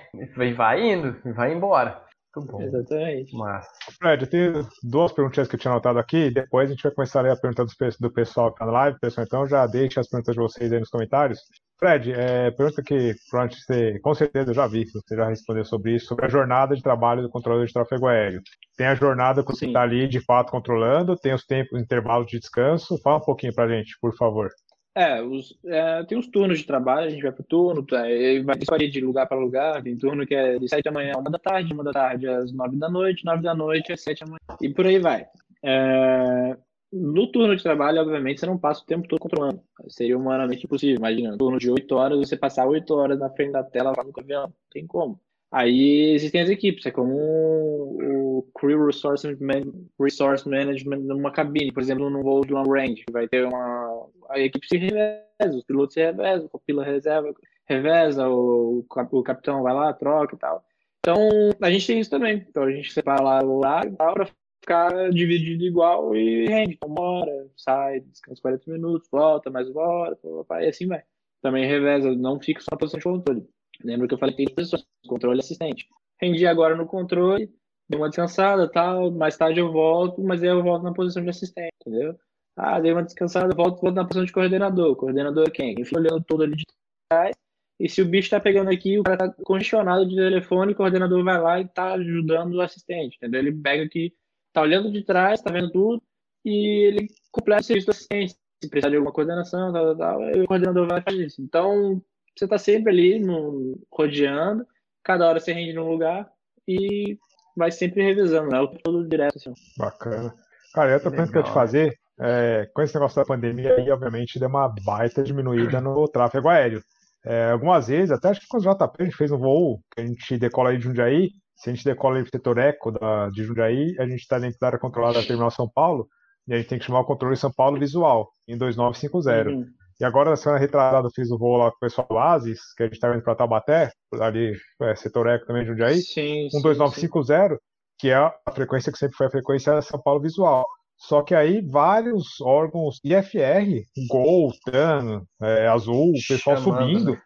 vai indo, vai embora. Muito bom. Exatamente. Massa. Fred, eu tenho duas perguntinhas que eu tinha anotado aqui. Depois a gente vai começar a ler a pergunta do pessoal que tá na live. Pessoal, então já deixa as perguntas de vocês aí nos comentários. Fred, é, pergunta que provavelmente você, com certeza eu já vi, você já respondeu sobre isso, sobre a jornada de trabalho do controlador de tráfego aéreo. Tem a jornada que você está ali de fato controlando, tem os tempos, intervalos de descanso. Fala um pouquinho para a gente, por favor. É, os, é, tem os turnos de trabalho, a gente vai pro turno, tá, vai de lugar para lugar, tem turno que é de 7 da manhã a 1 da tarde, 1 da tarde às 9 da noite, 9 da noite às 7 da manhã, e por aí vai. É, no turno de trabalho, obviamente, você não passa o tempo todo controlando. Seria humanamente impossível. Imagina, no turno de 8 horas, você passar 8 horas na frente da tela lá no avião. Tem como. Aí existem as equipes, é como o Crew Resource, Man Resource Management numa cabine, por exemplo, num voo de long range. Vai ter uma. A equipe se reveza, os pilotos se revezam, o piloto reserva, reveza, o, o capitão vai lá, troca e tal. Então, a gente tem isso também. Então, a gente separa lá o horário para ficar dividido igual e rende. Então, uma hora, sai, descansa 40 minutos, volta mais uma hora, e assim vai. Também reveza, não fica só na posição de controle. Lembra que eu falei que tem pessoas, controle assistente. Rendi agora no controle, dei uma descansada, tal, mais tarde eu volto, mas aí eu volto na posição de assistente, entendeu? Ah, dei uma descansada, volto, volto na posição de coordenador. Coordenador é quem? Fica olhando todo ali de trás. E se o bicho tá pegando aqui, o cara tá congestionado de telefone, o coordenador vai lá e tá ajudando o assistente, entendeu? Ele pega aqui, tá olhando de trás, tá vendo tudo, e ele completa o serviço de assistência. Se precisar de alguma coordenação, tal, tal, tal, o coordenador vai fazer isso. Então, você está sempre ali no, rodeando, cada hora você rende num lugar e vai sempre revisando, né? Tudo direto assim. Bacana. Cara, outra pergunta que eu ia te fazer, é, com esse negócio da pandemia aí, obviamente, deu uma baita diminuída no tráfego aéreo. É, algumas vezes, até acho que com o JP a gente fez um voo, que a gente decola aí de Jundiaí, se a gente decola aí pro setor eco da, de Jundiaí, a gente está dentro da área controlada da Terminal São Paulo, e a gente tem que chamar o controle São Paulo visual, em 2950. Uhum. E agora, na semana retrasada, eu fiz o voo lá com o pessoal do Asis, que a gente estava indo para Tabaté, ali, é, setor eco também de Jundiaí, sim, um 2950, sim. que é a frequência que sempre foi a frequência São Paulo Visual. Só que aí vários órgãos IFR, Gol, TAN, é, Azul, o pessoal chamando, subindo, né?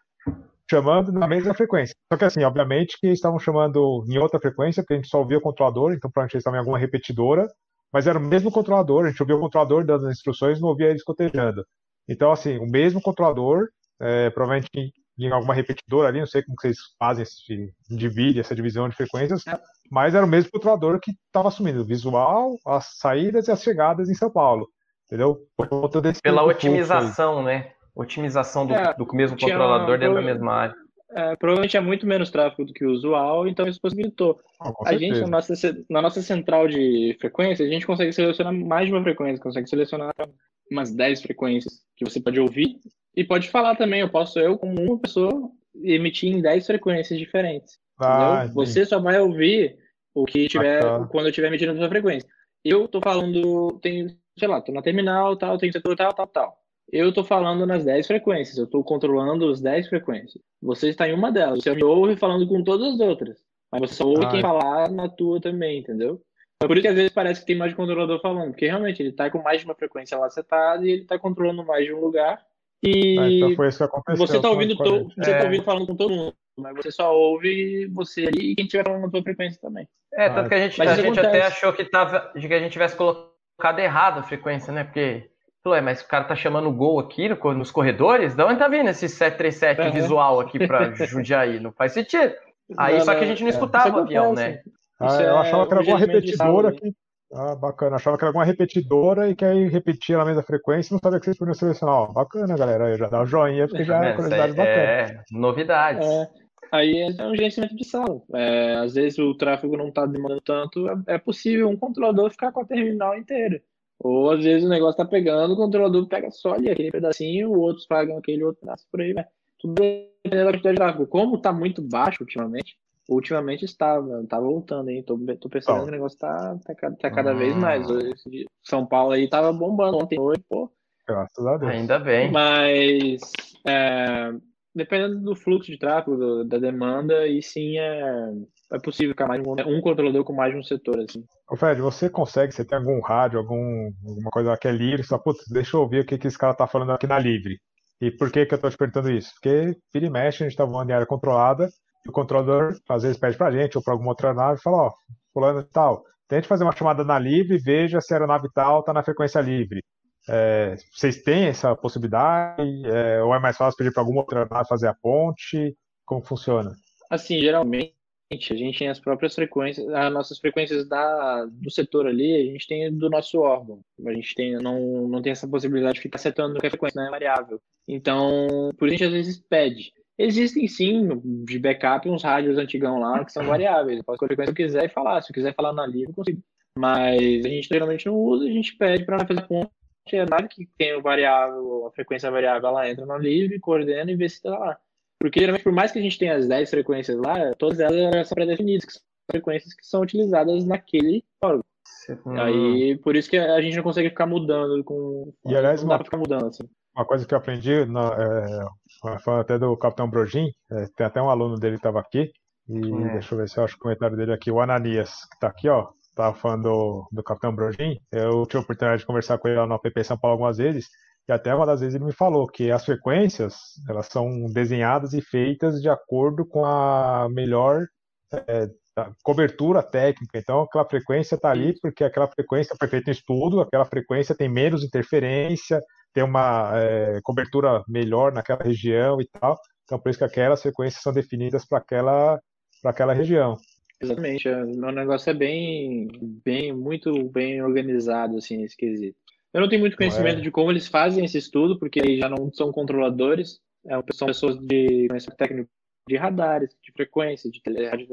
chamando na mesma frequência. Só que assim, obviamente que estavam chamando em outra frequência, porque a gente só ouvia o controlador, então provavelmente eles estavam em alguma repetidora, mas era o mesmo controlador, a gente ouvia o controlador dando as instruções, não ouvia eles cotejando. Então, assim, o mesmo controlador, é, provavelmente em alguma repetidora ali, não sei como vocês fazem, esse, divide essa divisão de frequências, mas era o mesmo controlador que estava assumindo o visual, as saídas e as chegadas em São Paulo. Entendeu? Pela otimização, né? Otimização do, é, do mesmo controlador dentro da mesma área. É, provavelmente é muito menos tráfego do que o usual, então isso possibilitou. Ah, a gente, na nossa, na nossa central de frequência, a gente consegue selecionar mais de uma frequência, consegue selecionar umas 10 frequências que você pode ouvir e pode falar também. Eu posso, eu, como uma pessoa, emitir em 10 frequências diferentes. Ah, você só vai ouvir o que tiver ah, tá. quando eu estiver emitindo a sua frequência. Eu tô falando, tem, sei lá, tô na terminal, tal, tem setor tal, tal, tal. Eu estou falando nas 10 frequências, eu estou controlando as 10 frequências. Você está em uma delas, você me ouve falando com todas as outras. Mas você só ouve ah, quem falar na tua também, entendeu? É por isso que às vezes parece que tem mais de controlador falando, porque realmente ele está com mais de uma frequência lá setada e ele está controlando mais de um lugar. E ah, então foi isso que aconteceu, você está ouvindo, to... você tá é. ouvindo falando com todo mundo, mas você só ouve você ali e quem estiver falando na tua frequência também. É, tanto que a gente, a gente até achou que, tava, que a gente tivesse colocado errado a frequência, né? Porque Falou, é, mas o cara tá chamando gol aqui nos corredores? De onde tá vindo esse 737 uhum. visual aqui pra Jundiaí? Não faz sentido. Aí não, só que a gente não é. escutava o avião, né? Ah, eu achava que era alguma repetidora que. Ah, bacana. achava que era alguma repetidora e que aí repetia na mesma frequência e não sabia que vocês podiam selecionar. Ó, bacana, galera. Aí já dá um joinha, porque já é curiosidade é, bacana. É, novidades. É. Aí é um gerenciamento de sala. É, às vezes o tráfego não está demandando tanto, é, é possível um controlador ficar com a terminal inteira. Ou às vezes o negócio tá pegando, o controlador pega só ali aquele pedacinho, outros pagam aquele outro pedaço por aí, né? Tudo dependendo da quantidade de tráfego. Como tá muito baixo ultimamente, ultimamente está, tá voltando, hein? Tô, tô percebendo oh. que o negócio tá, tá, tá cada ah. vez mais. São Paulo aí tava bombando ontem, hoje, pô. Graças a Deus. Ainda bem. Mas é, dependendo do fluxo de tráfego, do, da demanda, e sim é, é possível ficar mais um, um controlador com mais de um setor, assim. Ô Fred, você consegue, você tem algum rádio, algum, alguma coisa que é livre, só, putz, deixa eu ouvir o que, que esse cara tá falando aqui na livre. E por que que eu tô te perguntando isso? Porque vira e mexe, a gente tá voando em área controlada, e o controlador às vezes pede pra gente, ou pra alguma outra nave, e fala, ó, fulano e tal, tente fazer uma chamada na livre, veja se a aeronave tal tá na frequência livre. É, vocês têm essa possibilidade? É, ou é mais fácil pedir para alguma outra nave fazer a ponte? Como funciona? Assim, geralmente a gente tem as próprias frequências, as nossas frequências da, do setor ali, a gente tem do nosso órgão. A gente tem, não, não tem essa possibilidade de ficar setando qualquer frequência, não é variável. Então, por isso a gente às vezes pede. Existem sim, de backup, uns rádios antigão lá que são variáveis. Eu posso escolher a frequência que eu quiser e falar. Se eu quiser falar na livre, eu consigo. Mas a gente geralmente não usa, a gente pede para fazer a ponte. É nada que tem o variável, a frequência variável, ela entra na livre, coordena e vê se está lá. Porque geralmente, por mais que a gente tenha as 10 frequências lá, todas elas são pré-definidas, que são frequências que são utilizadas naquele órgão. Hum. Aí, por isso que a gente não consegue ficar mudando com. E aliás, não dá pra ficar mudando assim. Uma coisa que eu aprendi, na, é, falando até do Capitão Brogin, é, tem até um aluno dele que estava aqui, e é. deixa eu ver se eu acho o comentário dele aqui, o Ananias, que está aqui, ó, estava falando do, do Capitão Brogin. Eu tive a oportunidade de conversar com ele lá no APP São Paulo algumas vezes, e até uma das vezes ele me falou que as frequências elas são desenhadas e feitas de acordo com a melhor é, cobertura técnica. Então aquela frequência está ali porque aquela frequência foi feita em estudo, aquela frequência tem menos interferência, tem uma é, cobertura melhor naquela região e tal. Então por isso que aquelas frequências são definidas para aquela para aquela região. Exatamente, o negócio é bem, bem, muito bem organizado assim nesse quesito. Eu não tenho muito conhecimento é. de como eles fazem esse estudo, porque eles já não são controladores, é, são pessoas de conhecimento técnico de radares, de frequência, de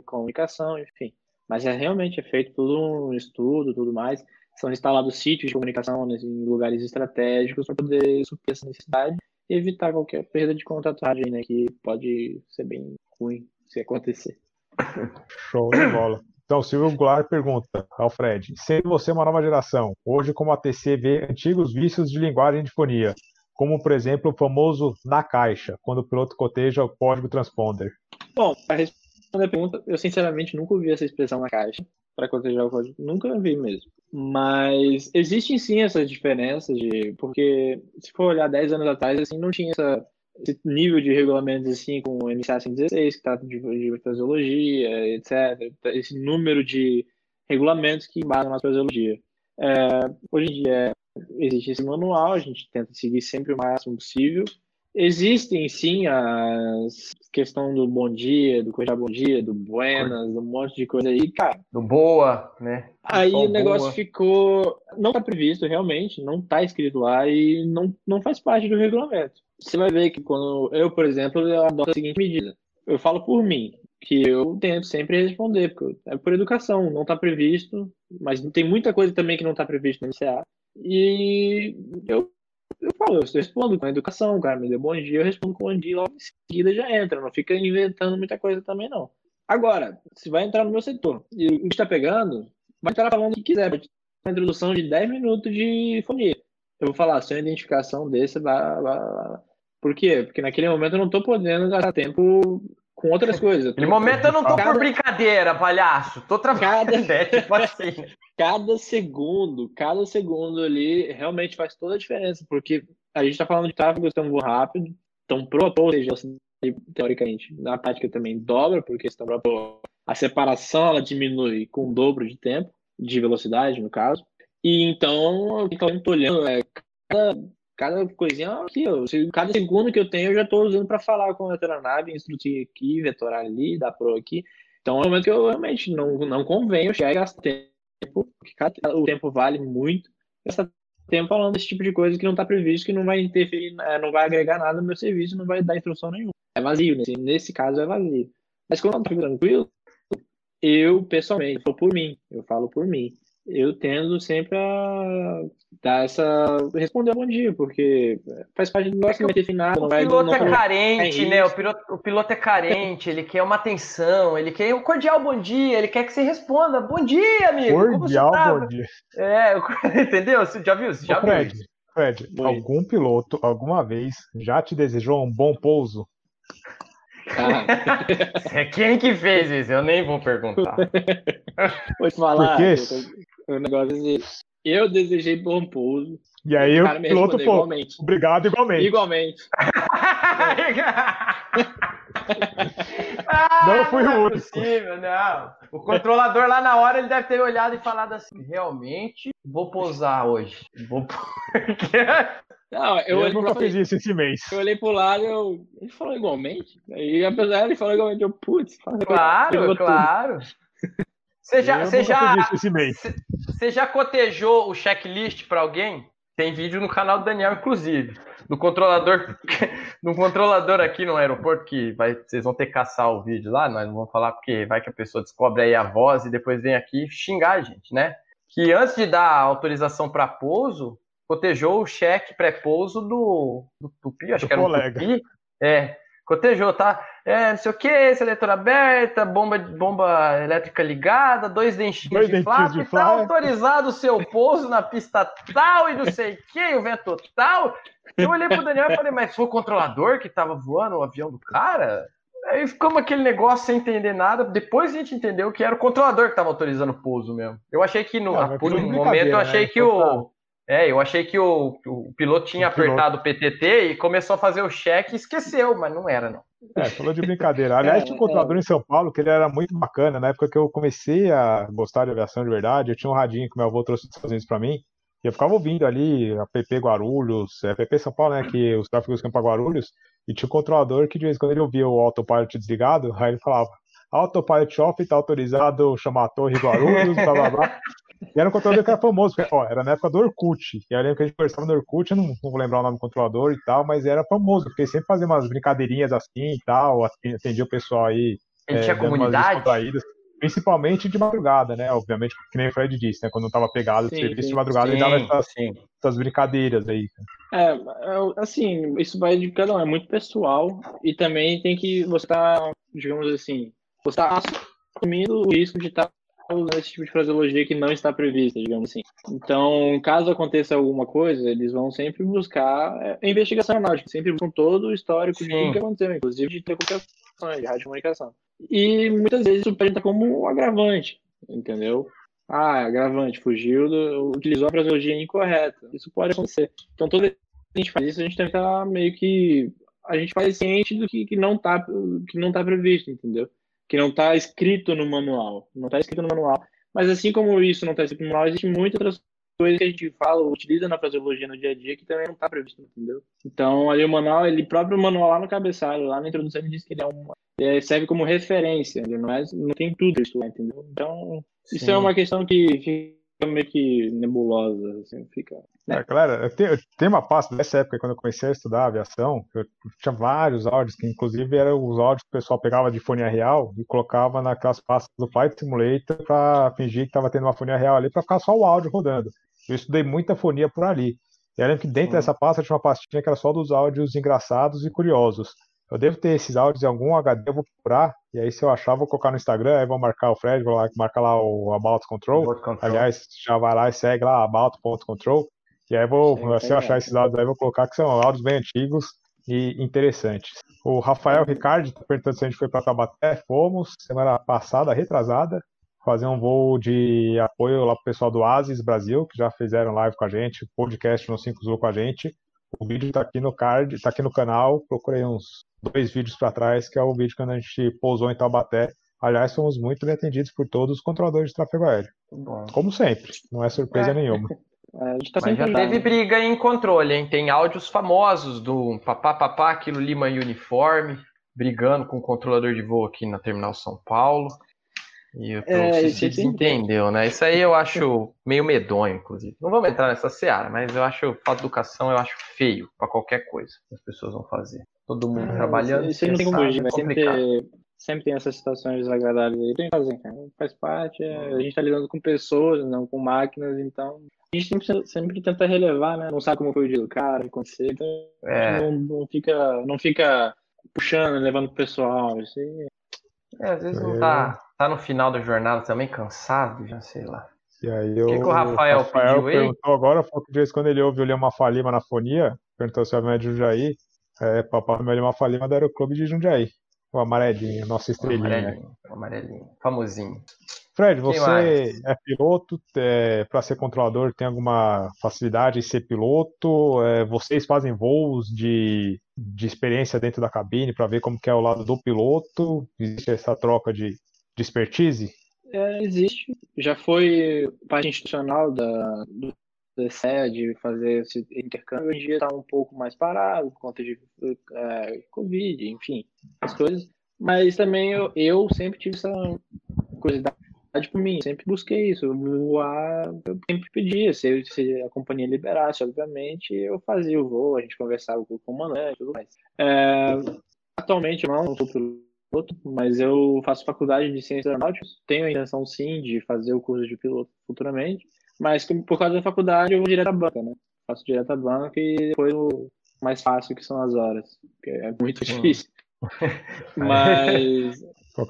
comunicação, enfim. Mas é realmente é feito todo um estudo, tudo mais. São instalados sítios de comunicação em lugares estratégicos para poder suprir essa necessidade e evitar qualquer perda de contatagem, né, que pode ser bem ruim se acontecer. Show de bola. Então, Silvio Goulart pergunta ao Fred: sendo você uma nova geração, hoje como a TC vê antigos vícios de linguagem de fonia, como por exemplo o famoso na caixa, quando o piloto coteja o código transponder? Bom, para responder a pergunta, eu sinceramente nunca ouvi essa expressão na caixa para cotejar o código, nunca vi mesmo. Mas existem sim essas diferenças, de, porque se for olhar 10 anos atrás, assim, não tinha essa esse nível de regulamentos assim com o NSA 116, que trata de, de fraseologia, etc. Esse número de regulamentos que embasam a fraseologia. É, hoje em dia existe esse manual, a gente tenta seguir sempre o máximo possível. Existem sim as questão do bom dia, do coisa bom dia, do buenas, um monte de coisa aí, cara. Do boa, né? Aí o negócio boa. ficou. Não tá previsto realmente, não tá escrito lá e não, não faz parte do regulamento. Você vai ver que quando eu, por exemplo, eu adoto a seguinte medida. Eu falo por mim, que eu tento sempre responder, porque é por educação, não está previsto, mas tem muita coisa também que não está previsto no MCA. E eu, eu falo, eu respondo com educação, o cara me deu bom dia, eu respondo com bom dia, logo em seguida já entra, não fica inventando muita coisa também não. Agora, se vai entrar no meu setor e o que está pegando, vai entrar falando o que quiser, uma introdução de 10 minutos de fonia. Eu vou falar, sem identificação desse, vai, vai, vai. Por quê? Porque naquele momento eu não estou podendo gastar tempo com outras coisas. No momento eu não tô cada... por brincadeira, palhaço. Tô trabalhando. Cada... É, tipo assim. cada segundo, cada segundo ali realmente faz toda a diferença, porque a gente tá falando de tráfego tão rápido, tão pronto, ou seja, teoricamente, na prática também dobra, porque a separação ela diminui com o dobro de tempo, de velocidade, no caso. E então, o que eu tô olhando é cada cada coisinha aqui, ó, cada segundo que eu tenho eu já estou usando para falar com a veterinária, instruir aqui, vetorar ali, dar pro aqui. Então é um momento que eu realmente não, não convém eu chegar e gastar tempo, porque cada, o tempo vale muito. Gastar tempo falando desse tipo de coisa que não está previsto, que não vai interferir, é, não vai agregar nada no meu serviço, não vai dar instrução nenhuma. É vazio, nesse, nesse caso é vazio. Mas quando eu estou tranquilo, eu pessoalmente, eu por mim, eu falo por mim eu tendo sempre a dar essa. responder bom dia, porque faz parte do nosso é final. O piloto é carente, né? O piloto, o piloto é carente, ele quer uma atenção, ele quer um cordial bom dia, ele quer que você responda. Bom dia, amigo! Cordial tá? bom dia. É, entendeu? Você já viu? Você já Fred, viu? Fred, algum piloto alguma vez já te desejou um bom pouso? é quem que fez isso? Eu nem vou perguntar. Vou te falar. Porque o negócio de eu desejei bom pouso. E aí o piloto falou, igualmente. obrigado igualmente. Igualmente. não fui o único. Possível, não. O controlador lá na hora ele deve ter olhado e falado assim: realmente vou pousar hoje. Vou Não, eu, eu nunca fiz isso esse mês. Eu olhei pro lado e eu. Ele falou igualmente. E apesar de ele falar igualmente, eu, putz, claro, claro. Você já, você já, você já cotejou o checklist para alguém? Tem vídeo no canal do Daniel, inclusive. Do controlador, do controlador aqui no aeroporto, que vai, vocês vão ter que caçar o vídeo lá, nós não vamos falar porque vai que a pessoa descobre aí a voz e depois vem aqui xingar a gente, né? Que antes de dar autorização para pouso, cotejou o cheque pré-pouso do, do Tupi, acho do que era colega. Tupi. É, cotejou, tá? É, não sei o que, seletor aberta, bomba, bomba elétrica ligada, dois dentinhos dois de de tá autorizado o seu pouso na pista tal e não sei o que, o vento tal. Eu olhei pro Daniel e falei, mas foi o controlador que tava voando o avião do cara? Aí ficamos aquele negócio sem entender nada. Depois a gente entendeu que era o controlador que tava autorizando o pouso mesmo. Eu achei que, no, ah, por um momento, eu achei né? que o, é, eu achei que o, o piloto tinha o apertado o PTT e começou a fazer o cheque e esqueceu, mas não era, não. É, falou de brincadeira. Aliás, tinha um controlador em São Paulo que ele era muito bacana. Na época que eu comecei a gostar de aviação de verdade, eu tinha um radinho que meu avô trouxe dos Estados Unidos pra mim. E eu ficava ouvindo ali a PP Guarulhos, é PP São Paulo, né? Que os tráfegos iam pra Guarulhos. E tinha um controlador que de vez em quando ele ouvia o autopilot desligado, aí ele falava: Autopilot off, tá autorizado chamar a torre Guarulhos, blá blá blá. E era um controlador que era famoso, porque, ó, era na época do Orkut. E eu lembro que a gente conversava no Orkut, eu não, não, vou lembrar o nome do controlador e tal, mas era famoso, porque sempre fazia umas brincadeirinhas assim e tal, atendia o pessoal aí. Ele é, tinha comunidade? Principalmente de madrugada, né? Obviamente, que nem o Fred disse, né? Quando não tava pegado sim, serviço sim, de madrugada, sim, ele dava essas, essas brincadeiras aí. É, é, assim, isso vai de cada um, é muito pessoal. E também tem que você tá, digamos assim, você tá assumindo o risco de estar tá esse tipo de fraseologia que não está prevista, digamos assim. Então, caso aconteça alguma coisa, eles vão sempre buscar a é, investigação aeronáutica, sempre buscam todo o histórico Sim. de tudo que aconteceu, inclusive de telecomunicações, de rádio comunicação. E muitas vezes isso apresenta como agravante, entendeu? Ah, agravante, fugiu, do, utilizou a fraseologia incorreta. Isso pode acontecer. Então, toda vez que a gente faz isso, a gente tem que estar meio que. A gente faz ciente do que, que não está que não tá previsto, entendeu? Que não está escrito no manual. Não está escrito no manual. Mas assim como isso não está escrito no manual, existem muitas outras coisas que a gente fala, utiliza na fraseologia no dia a dia que também não está previsto, entendeu? Então, ali o manual, ele próprio manual lá no cabeçalho, lá na introdução, ele diz que ele é um, é, serve como referência, ele não, é, não tem tudo isso lá, entendeu? Então, Sim. isso é uma questão que meio que nebulosa, assim, fica... Né? É, galera, eu tenho, eu tenho uma pasta dessa época, quando eu comecei a estudar aviação, eu tinha vários áudios, que inclusive eram os áudios que o pessoal pegava de fone real e colocava naquelas pastas do Flight Simulator para fingir que estava tendo uma fone real ali, para ficar só o áudio rodando. Eu estudei muita fonia por ali. E eu lembro que dentro dessa pasta tinha uma pastinha que era só dos áudios engraçados e curiosos. Eu devo ter esses áudios em algum HD, eu vou procurar, e aí se eu achar, vou colocar no Instagram, aí vou marcar o Fred, vou marcar lá o About Control. Control. Aliás, já vai lá e segue lá, about.control. E aí vou, Sim, se eu achar esses áudios aí, vou colocar que são áudios bem antigos e interessantes. O Rafael Ricardo está perguntando se a gente foi para Tabaté. Fomos, semana passada, retrasada fazer um voo de apoio lá pro pessoal do Asis Brasil, que já fizeram live com a gente, podcast no 5 Zul com a gente. O vídeo tá aqui no card, tá aqui no canal. Procurei uns dois vídeos para trás, que é o vídeo quando a gente pousou em Taubaté. Aliás, fomos muito bem atendidos por todos os controladores de tráfego aéreo. Bom. Como sempre, não é surpresa é. nenhuma. É, tá Mas já teve briga em controle, hein? Tem áudios famosos do papá papá, aquilo Lima Uniforme, brigando com o controlador de voo aqui na Terminal São Paulo. E o é, se desentendeu, né? Isso aí eu acho meio medonho, inclusive. Não vamos entrar nessa seara, mas eu acho falta de educação, eu acho feio para qualquer coisa que as pessoas vão fazer. Todo mundo é, trabalhando. Isso, não tem como fugir, mas sempre, sempre tem essas situações desagradáveis aí. Tem que fazer, cara. Faz parte. É, a gente tá lidando com pessoas, não com máquinas, então a gente sempre, sempre tenta relevar, né? Não sabe como foi o dia do cara, o que aconteceu, então é. não, não, fica, não fica puxando, levando pro pessoal. Isso aí. É, às vezes não tá tá no final da jornada também, cansado, já sei lá. E aí eu, o que, que o Rafael, Rafael pediu perguntou aí? agora, falou que quando ele ouve o uma Falima na fonia, perguntou se é o de Jundiaí, é Papai Noel uma Falima do Aeroclube de Jundiaí. O amarelinho, nossa estrelinha. O amarelinho, o amarelinho, famosinho. Fred, você é piloto, é, para ser controlador tem alguma facilidade em ser piloto? É, vocês fazem voos de, de experiência dentro da cabine para ver como que é o lado do piloto? Existe essa troca de, de expertise? É, existe. Já foi parte institucional da, do DCE de fazer esse intercâmbio. Hoje em dia está um pouco mais parado por conta de é, Covid, enfim, as coisas. Mas também eu, eu sempre tive essa curiosidade por mim, sempre busquei isso. Voar, eu sempre pedia. Se, se, a companhia liberasse, obviamente, eu fazia o voo, a gente conversava com o comandante e tudo mais. É, atualmente eu não sou piloto, mas eu faço faculdade de ciências aeronáuticas. Tenho a intenção, sim, de fazer o curso de piloto futuramente, mas por causa da faculdade eu vou direto à banca, né? Faço direto à banca e depois o mais fácil que são as horas, porque é muito difícil. mas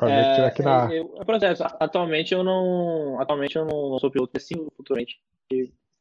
é, aqui na... é processo. Atualmente eu não, atualmente eu não, não sou piloto, assim, futuramente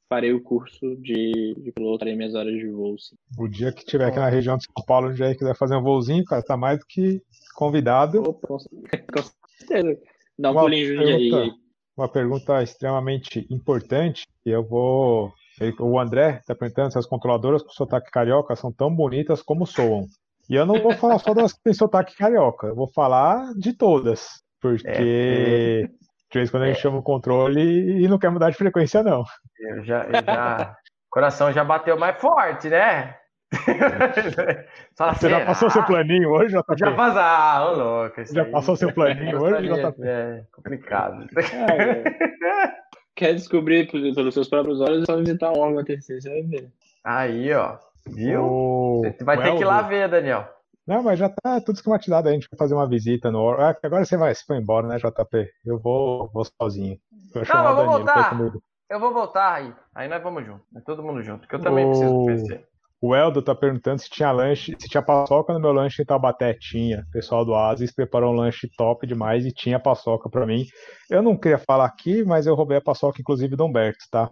farei o curso de, de piloto, farei minhas horas de voo. Sim. O dia que tiver aqui na região de São Paulo, já quiser fazer um voozinho, cara, tá mais do que convidado. Opa, com certeza. Dá um uma pulinho pergunta, aí. Uma pergunta extremamente importante, e eu vou. O André está perguntando se as controladoras com sotaque carioca são tão bonitas como soam. E eu não vou falar só das que têm sotaque carioca, eu vou falar de todas. Porque é, de vez quando a gente é. chama o controle e não quer mudar de frequência, não. Eu já, eu já... O coração já bateu mais forte, né? Você já passou seu planinho hoje, JP? Já passou, ah, ô louco. Já aí. passou seu planinho hoje, JP? É complicado. É, quer descobrir pelos seus próprios olhos, é só visitar um órgão TC, você vai ver. Aí, ó. Viu? O... Você vai ter que ir lá ver, Daniel. Não, mas já tá tudo esquematizado. A gente vai fazer uma visita no. Ah, agora você vai, você foi embora, né, JP? Eu vou, vou sozinho. Vou Não, eu vou Danilo, voltar. Eu vou voltar aí. Aí nós vamos junto. É todo mundo junto, porque eu também o... preciso do PC. O Eldo tá perguntando se tinha lanche, se tinha paçoca no meu lanche em Taubaté. Tinha. O pessoal do Asis preparou um lanche top demais e tinha paçoca para mim. Eu não queria falar aqui, mas eu roubei a paçoca, inclusive, do Humberto, tá?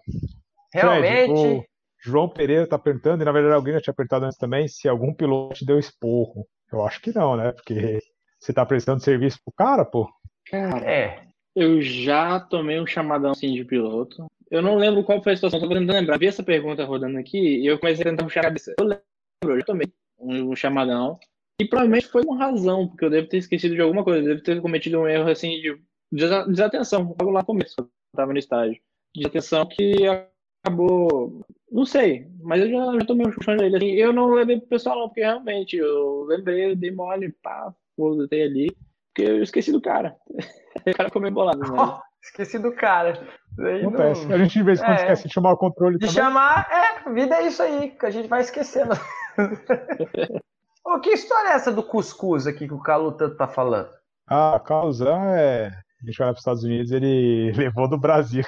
Realmente? Fred, o João Pereira tá perguntando, e na verdade alguém já tinha perguntado antes também, se algum piloto deu esporro. Eu acho que não, né? Porque você tá prestando serviço pro cara, pô. Cara, é. Eu já tomei um chamadão assim de piloto. Eu não lembro qual foi a situação, tô tentando lembrar. Vi essa pergunta rodando aqui e eu comecei a tentar puxar a cabeça. Eu lembro, eu já tomei um, um chamadão. E provavelmente foi uma razão, porque eu devo ter esquecido de alguma coisa, eu devo ter cometido um erro assim de desatenção, logo lá no começo, eu tava no estágio. Desatenção que acabou. Não sei, mas eu já, já tomei um chão dele. Assim, eu não levei pro pessoal, não, porque realmente eu lembrei, eu dei mole, pá, voltei ali, porque eu esqueci do cara. o cara comeu bolado, né? Esqueci do cara. Acontece. Não... A gente de vez em quando é. esquece de chamar o controle. De também. chamar, é, vida é isso aí, que a gente vai esquecendo. oh, que história é essa do cuscuz aqui que o Calu tanto tá falando? Ah, Carlosão é. A gente vai para os Estados Unidos, ele levou do Brasil.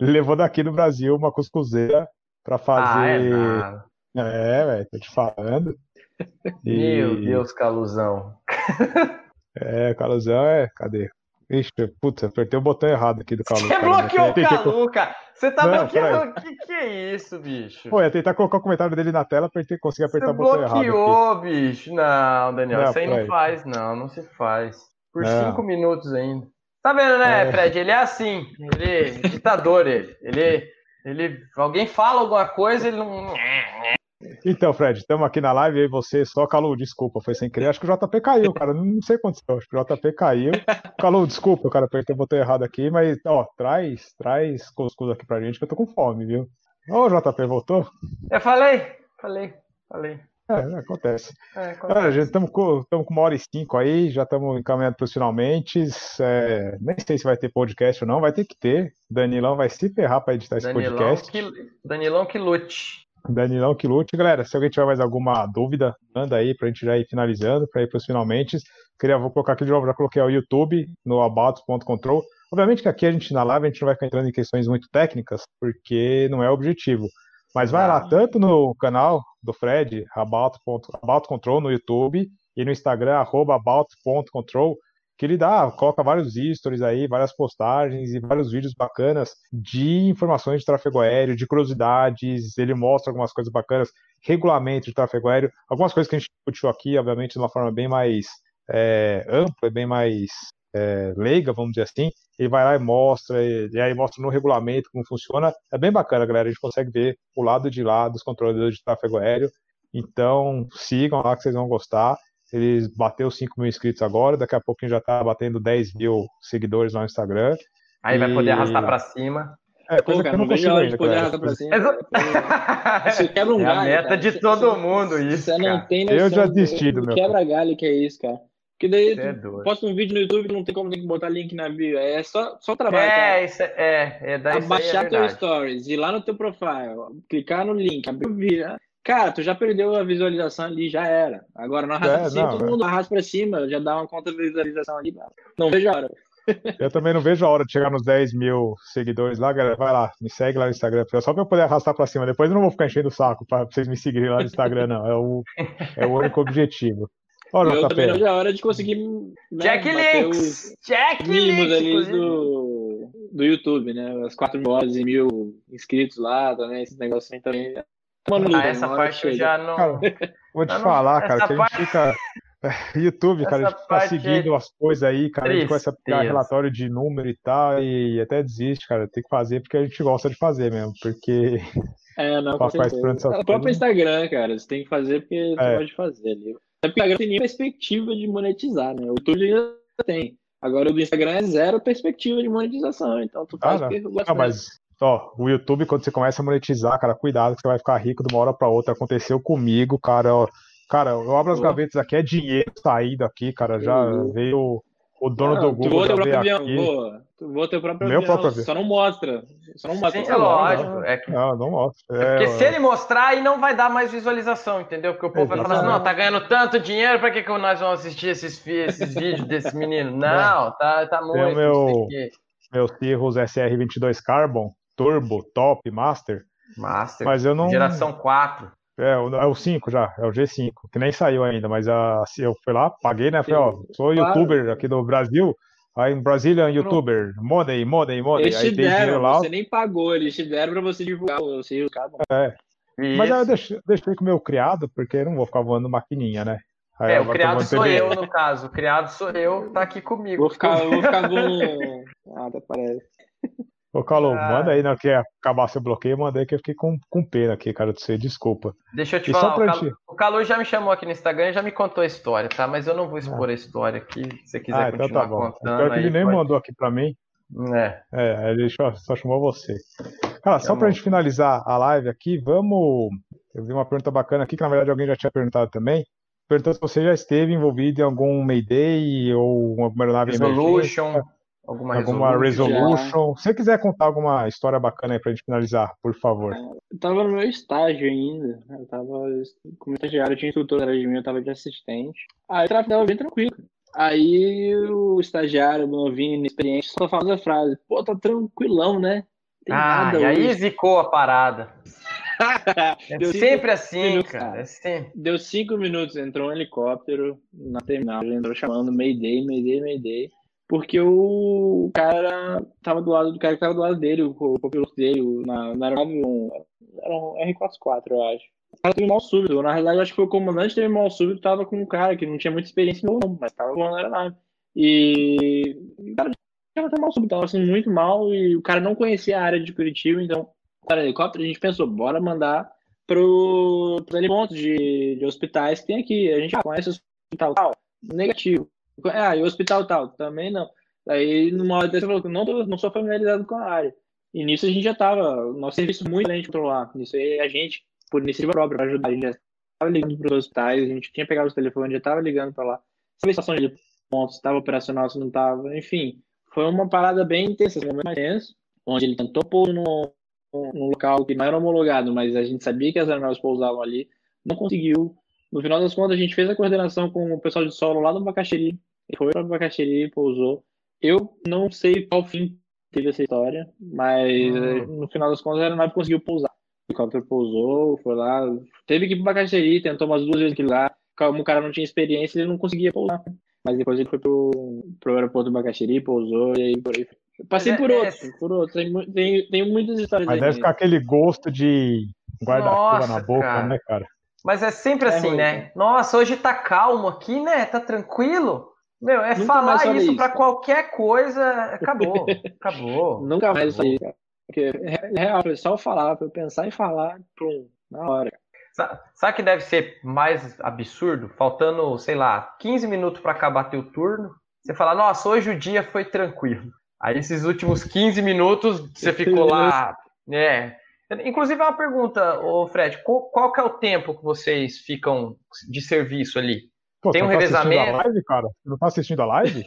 Ele levou daqui do Brasil uma cuscuzeira para fazer. Ah, é, é velho, tô te falando. E... Meu Deus, Caluzão. É, Caluzão é. Cadê? Ixi, putz, apertei o botão errado aqui do Calu. Você bloqueou o Calu, cara. Você tá não, bloqueando. O que, que é isso, bicho? Pô, ia tentar colocar o comentário dele na tela pra ele conseguir apertar Você o botão errado. bloqueou, bicho. Não, Daniel, não, isso aí não faz, não. Não se faz. Por não. cinco minutos ainda. Tá vendo, né, é. Fred? Ele é assim. Ele é ditador, ele. Ele. Ele. Alguém fala alguma coisa, ele não. Então, Fred, estamos aqui na live e você só Calu, desculpa, foi sem querer. Acho que o JP caiu, cara. Não sei o que aconteceu. Acho que o JP caiu. Calu, desculpa, cara, apertei o botão errado aqui, mas, ó, traz, traz cuscuz aqui pra gente que eu tô com fome, viu? Ô, JP, voltou? Eu falei, falei, falei. É, acontece. É, acontece. gente, estamos com, com uma hora e cinco aí, já estamos encaminhando para os finalmente. É, nem sei se vai ter podcast ou não, vai ter que ter. Danilão vai se ferrar para editar Danilão esse podcast. Que, Danilão que lute. Danilão que lute. Galera, se alguém tiver mais alguma dúvida, manda aí para a gente já ir finalizando, para ir para os finalmente. Queria, vou colocar aqui de novo, já coloquei o YouTube no about.control. Obviamente que aqui a gente na live a gente não vai ficar entrando em questões muito técnicas, porque não é o objetivo. Mas vai lá, tanto no canal do Fred, about, about control no YouTube e no Instagram, about.control, que ele dá, coloca vários stories aí, várias postagens e vários vídeos bacanas de informações de tráfego aéreo, de curiosidades, ele mostra algumas coisas bacanas, regulamento de tráfego aéreo, algumas coisas que a gente discutiu aqui, obviamente, de uma forma bem mais é, ampla, bem mais é, leiga, vamos dizer assim, ele vai lá e mostra, e, e, aí mostra no regulamento como funciona. É bem bacana, galera. A gente consegue ver o lado de lá dos controladores de tráfego aéreo. Então, sigam lá que vocês vão gostar. Eles bateu 5 mil inscritos agora, daqui a pouco a gente já tá batendo 10 mil seguidores lá no Instagram. Aí e... vai poder arrastar para cima. É, coisa Pô, cara, que eu não, consigo ainda, poder arrastar pra cima. Você quebra um é galho. a meta cara. de todo mundo isso. Você não tem noção. Eu já desisti do meu. Quebra galho que é isso, cara. Porque daí é posta um vídeo no YouTube, não tem como tem que botar link na bio. É só, só trabalho. É, isso é, é, é daí Abaixar é teu stories, ir lá no teu profile, clicar no link, abrir o vídeo. Cara, tu já perdeu a visualização ali, já era. Agora, não arrasta é, cima, todo mundo arrasta pra cima, já dá uma conta de visualização ali. Não vejo a hora. Eu também não vejo a hora de chegar nos 10 mil seguidores lá, galera. Vai lá, me segue lá no Instagram, só pra eu poder arrastar pra cima. Depois eu não vou ficar enchendo o saco pra vocês me seguirem lá no Instagram, não. É o, é o único objetivo. Olha, eu também não a hora de conseguir. Né, Jack Links! Jack mínimos ali do, do YouTube, né? As 4 mil horas e mil inscritos lá também, esse negócio aí também. Mano, ah, essa parte eu já não. Cara, vou te não, falar, cara, que a gente fica. YouTube, cara, a gente fica seguindo é as coisas aí, cara, a gente começa a pegar relatório de número e tal, e até desiste, cara, tem que fazer porque a gente gosta de fazer mesmo, porque. É, não, com certeza. É o próprio Instagram, cara, você tem que fazer porque você é. pode fazer ali. É porque Instagram tem perspectiva de monetizar, né? O YouTube já tem. Agora o do Instagram é zero perspectiva de monetização. Então tu faz ah. Não, mas ó, o YouTube, quando você começa a monetizar, cara, cuidado que você vai ficar rico de uma hora para outra. Aconteceu comigo, cara. Ó, cara, eu abro as gavetas aqui, é dinheiro saído aqui, cara. Já uhum. veio o dono não, do Google. Tu já veio aqui. Boa. Tu voa teu próprio Meu avião, próprio Só não mostra. Só não mostra. Sim, é lógico. É que... Não, não mostra. É, porque se ele mostrar, aí não vai dar mais visualização, entendeu? Porque o povo Exatamente. vai falar assim, não, tá ganhando tanto dinheiro, pra que, que nós vamos assistir esses, esses vídeos desse menino? Não, tá, tá muito. Tem meu, meu Cirrus SR22 Carbon, Turbo, Top, Master. Master. Mas eu não... Geração 4. É, é o 5 já, é o G5, que nem saiu ainda, mas a, eu fui lá, paguei, né? Falei, ó, sou youtuber aqui do Brasil, Aí em Brazilian YouTuber, money, money, money. Eles te deram, lá, você nem pagou, eles te deram pra você divulgar o seu cabo. É. Isso. Mas aí eu deixei, deixei com o meu criado, porque eu não vou ficar voando maquininha, né? Aí é, o criado sou PD. eu, no caso. O criado sou eu, tá aqui comigo. Vou ficar, vou ficar voando. Ah, até parece. Ô, Calou, ah. manda aí, não que acabar seu bloqueio, manda aí que eu fiquei com, com pena aqui, cara, de você, desculpa. Deixa eu te e falar, o, Cal... te... o Calou já me chamou aqui no Instagram e já me contou a história, tá? Mas eu não vou expor ah. a história aqui, se você quiser ah, então continuar tá bom. contando. Pior que ele nem pode... mandou aqui pra mim. É. É, ele só, só chamou você. Cara, só para a gente finalizar a live aqui, vamos. Eu vi uma pergunta bacana aqui, que na verdade alguém já tinha perguntado também. Perguntando se você já esteve envolvido em algum Mayday ou alguma aeronave Resolution, alguma, alguma Resolution. resolution. Se você quiser contar alguma história bacana aí pra gente finalizar, por favor. Eu tava no meu estágio ainda. Eu tava como estagiário, eu tinha instrutor atrás de mim, eu tava de assistente. Aí eu tava bem tranquilo. Aí o estagiário, novinho, inexperiente, só fala a frase, pô, tá tranquilão, né? Tem ah, e aí zicou a parada. é sempre assim, minutos, cara. É sempre. Deu cinco minutos, entrou um helicóptero na terminal, ele entrou chamando Mayday, Mayday, Mayday. Porque o cara tava do lado do cara que tava do lado dele, o, o piloto dele, na, na aeronave, um, era um R44, eu acho. O cara teve mal súbito. Na realidade, acho que foi o comandante teve mal súbito, tava com um cara que não tinha muita experiência não, mas tava voando na aeronave. E o cara tava mal súbito, tava assim, muito mal, e o cara não conhecia a área de Curitiba, então, para helicóptero, a gente pensou, bora mandar pro, pro pontos de, de hospitais que tem aqui. A gente conhece o hospital tal, negativo. Ah, e o hospital tal, também não. Aí, numa hora dessa, falou que não, não sou familiarizado com a área. E nisso a gente já tava, nosso serviço muito além de controlar. Nisso aí a gente, por iniciativa própria, para ajudar, a gente já estava ligando para os hospitais, a gente tinha pegado os telefones, já estava ligando para lá. Saber a situação de pontos, estava operacional, se não estava, enfim. Foi uma parada bem intensa, um mais tenso, onde ele tentou pôr no, num local que não era homologado, mas a gente sabia que as aeronaves pousavam ali, não conseguiu. No final das contas, a gente fez a coordenação com o pessoal de solo lá no Bacaxeri, foi para o Bacaxeri, pousou. Eu não sei qual fim teve essa história, mas hum. no final das contas a aeronave conseguiu pousar. O helicóptero pousou, foi lá, teve que ir para o Bacaxeri, tentou umas duas vezes aquilo lá. Como o cara não tinha experiência, ele não conseguia pousar. Mas depois ele foi pro, pro aeroporto do Bacaxeri, pousou e aí por aí. passei é, por é, outro, é... por outro. Tem, tem, tem muitas histórias Mas aí. deve ficar aquele gosto de guarda-chuva na boca, cara. né, cara? Mas é sempre é assim, ruim, né? Nossa, hoje tá calmo aqui, né? Tá tranquilo. Meu, é Nunca falar isso, para qualquer coisa, acabou, acabou. Nunca mais isso aí, cara. Porque é real, é só falar, eu pensar em falar, pum, na hora. Sabe que deve ser mais absurdo? Faltando, sei lá, 15 minutos para acabar teu turno, você fala, nossa, hoje o dia foi tranquilo. Aí esses últimos 15 minutos você ficou lá, né? Inclusive é uma pergunta, ô Fred, qual, qual que é o tempo que vocês ficam de serviço ali? Pô, tem um tá revezamento. A live, cara? Você não tá assistindo a live?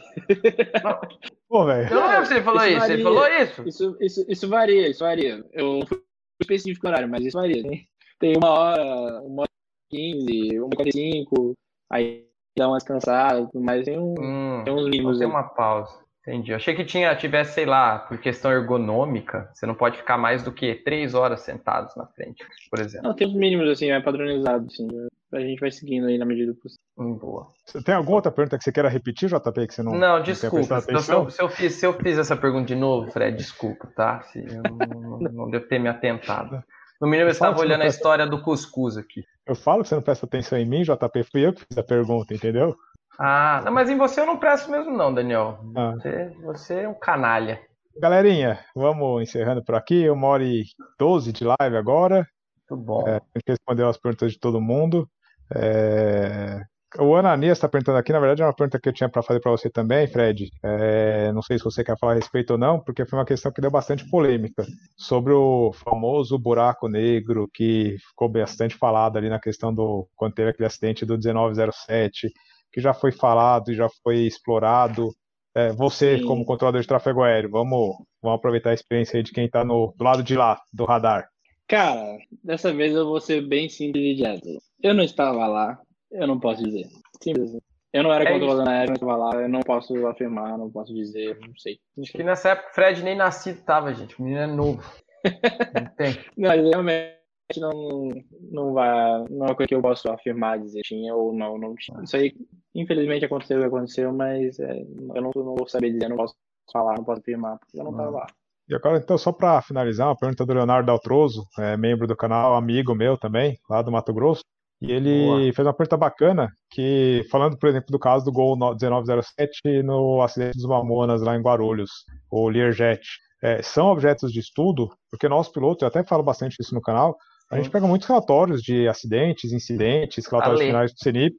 não. Pô, velho. Eu não ele falou isso. isso. Ele falou isso. Isso, isso. isso varia, isso varia. Eu não fui específico horário, mas isso varia. Tem, tem uma hora, uma hora e quinze, uma hora e cinco, aí dá uma descansada, mas tem, um, hum, tem uns livros. Tem uma pausa. Entendi. Eu achei que tinha, tivesse, sei lá, por questão ergonômica, você não pode ficar mais do que três horas sentados na frente, por exemplo. Não, tem os mínimos, assim, é padronizado, assim. A gente vai seguindo aí na medida do possível. Hum, boa. Você tem alguma outra pergunta que você queira repetir, JP, que você não Não, desculpa. Não se, eu, se, eu fiz, se eu fiz essa pergunta de novo, Fred, desculpa, tá? Se eu não, não, não devo ter me atentado. No mínimo, eu, eu estava olhando a história do cuscuz aqui. Eu falo que você não presta atenção em mim, JP, fui eu que fiz a pergunta, entendeu? Ah, não, mas em você eu não presto mesmo não, Daniel. Ah. Você, você é um canalha. Galerinha, vamos encerrando por aqui. Uma hora e doze de live agora. Muito bom. É, a gente respondeu as perguntas de todo mundo. É... O Ananias está perguntando aqui, na verdade é uma pergunta que eu tinha para fazer para você também, Fred. É... Não sei se você quer falar a respeito ou não, porque foi uma questão que deu bastante polêmica sobre o famoso buraco negro que ficou bastante falado ali na questão do quando teve aquele acidente do 1907 que já foi falado e já foi explorado. É, você, Sim. como controlador de tráfego aéreo, vamos, vamos aproveitar a experiência aí de quem está do lado de lá, do radar. Cara, dessa vez eu vou ser bem simples e direto. Eu não estava lá, eu não posso dizer. Simples assim. Eu não era é controlador aéreo, não estava lá, eu não posso afirmar, não posso dizer, não sei. Acho que nessa época o Fred nem nascido estava, gente. O menino é novo. não tem. Não, mas realmente não, não vai. Não é uma coisa que eu posso afirmar, dizer tinha ou não, não tinha. Isso aí, infelizmente, aconteceu aconteceu, mas é, eu não, não vou saber dizer, não posso falar, não posso afirmar, porque eu não estava lá. E agora, então, só para finalizar, uma pergunta do Leonardo Daltroso, é, membro do canal, amigo meu também, lá do Mato Grosso. E ele Boa. fez uma pergunta bacana, que falando, por exemplo, do caso do Gol 1907 no acidente dos Mamonas lá em Guarulhos, o Learjet. É, são objetos de estudo, porque nós pilotos, eu até falo bastante isso no canal, a gente pega muitos relatórios de acidentes, incidentes, relatórios finais do CENIP,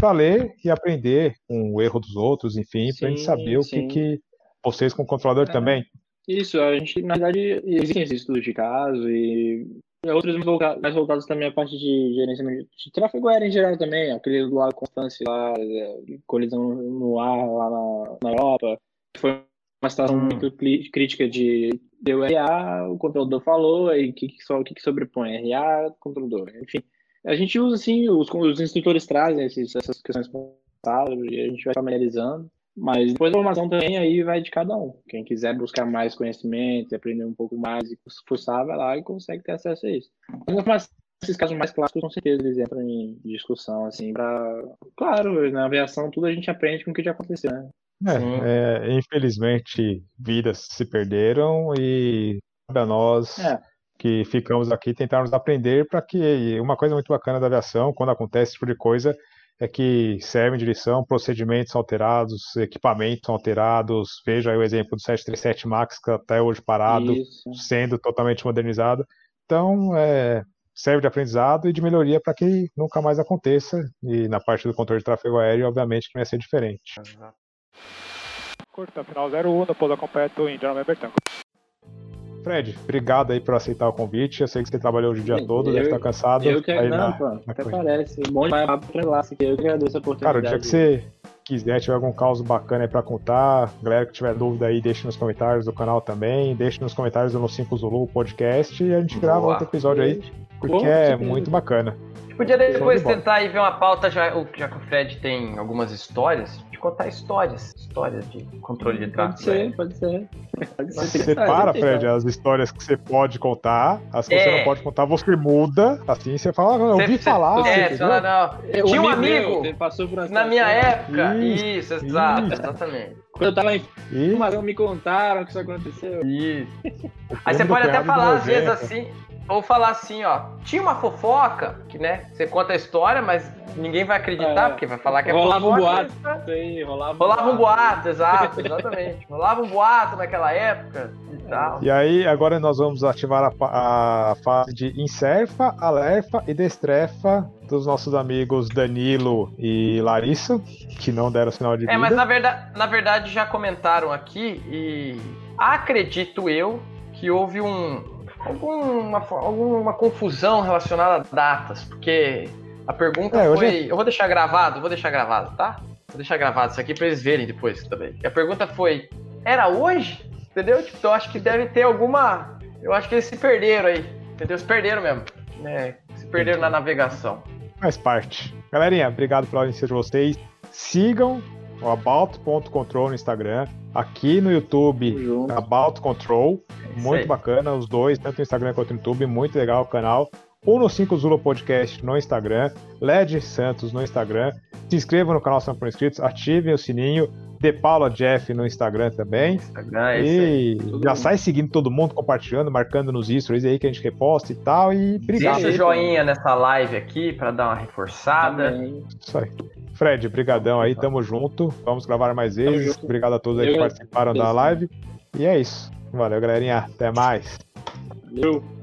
para ler e aprender com o erro dos outros, enfim, para a gente saber sim. o que, que vocês, como controlador, é. também Isso, a gente, na verdade, existem esses estudos de caso e outros mais voltados também à parte de gerenciamento de tráfego aéreo em geral também, aquele do lado Constância lá, é, colisão no ar lá na, na Europa, foi uma situação hum. muito crítica de deu RA, o controlador falou, e o que, que, que, que sobrepõe? RA, controlador. Enfim, a gente usa assim, os, os instrutores trazem esses, essas questões e a gente vai familiarizando. Mas depois a formação também aí vai de cada um. Quem quiser buscar mais conhecimento, aprender um pouco mais e forçar, vai lá e consegue ter acesso a isso. Mas esses casos mais clássicos, com certeza, eles entram em discussão, assim, para Claro, na aviação tudo a gente aprende com o que já aconteceu, né? É, é, infelizmente, vidas se perderam e para nós é. que ficamos aqui tentarmos aprender para que uma coisa muito bacana da aviação, quando acontece esse tipo de coisa, é que servem de lição, procedimentos alterados, equipamentos alterados. Veja aí o exemplo do 737 MAX, que está até hoje parado, Isso. sendo totalmente modernizado. Então, é, serve de aprendizado e de melhoria para que nunca mais aconteça. E na parte do controle de tráfego aéreo, obviamente, que vai ser diferente. Curta, final 01, no pouso completo em General Bertanco. Fred, obrigado aí por aceitar o convite. Eu sei que você trabalhou o dia eu, todo, deve estar cansado. Eu que não, na, pô, na até coisa. parece. Bom demais pra lá, aqui. Eu que agradeço a oportunidade. Cara, o dia que você quiser, tiver algum caos bacana aí pra contar, galera que tiver dúvida aí, deixe nos comentários do canal também, deixe nos comentários do No 5 Zulu podcast e a gente grava Boa. outro episódio aí, porque é muito bacana. Podia depois tentar aí ver uma pauta, já, já que o Fred tem algumas histórias, contar histórias. Histórias de controle de tráfego. Pode ser, pode ser. Pode ser. Você para, Fred, as histórias que você pode contar, as que é. você não pode contar, você muda. Assim, você fala, eu ouvi cê, falar. É, você fala, não. Tinha um amigo meu, na minha época. Isso, isso exato, isso. exatamente. Quando eu tava em mas me contaram que isso aconteceu. Isso. Aí você pode até falar, às vezes, assim, ou falar assim, ó, tinha uma fofoca, que né, você conta a história, mas ninguém vai acreditar, é. porque vai falar que é rolava fofoca. Um boato. Mas... Sim, rolava, rolava um boato, exato, exatamente. rolava um boato naquela época e tal. E aí, agora nós vamos ativar a, a fase de inserfa, alerfa e destrefa dos nossos amigos Danilo e Larissa, que não deram sinal de vida. É, mas na verdade, na verdade já comentaram aqui e acredito eu que houve um, alguma, alguma confusão relacionada a datas, porque a pergunta é, foi. Eu vou deixar gravado, vou deixar gravado, tá? Vou deixar gravado isso aqui pra eles verem depois também. E a pergunta foi: era hoje? Entendeu? Tipo, eu acho que deve ter alguma. Eu acho que eles se perderam aí. Entendeu? Se perderam mesmo. Né? Se perderam na navegação. Faz parte. Galerinha, obrigado pela audiência de vocês. Sigam o About.control no Instagram. Aqui no YouTube, About Control. Muito bacana, os dois, tanto no Instagram quanto no YouTube. Muito legal o canal. O No 5 Zulu Podcast no Instagram. LED Santos no Instagram. Se inscrevam no canal se não for inscritos. Ativem o sininho. De Paula Jeff no Instagram também. Instagram, é e já mundo. sai seguindo todo mundo, compartilhando, marcando nos stories aí que a gente reposta e tal. E obrigado. Deixa o joinha nessa live aqui para dar uma reforçada. Também. Isso aí. Fred, brigadão aí, tamo junto. Vamos gravar mais vezes. Obrigado a todos aí que participaram da live. E é isso. Valeu, galerinha. Até mais. Valeu.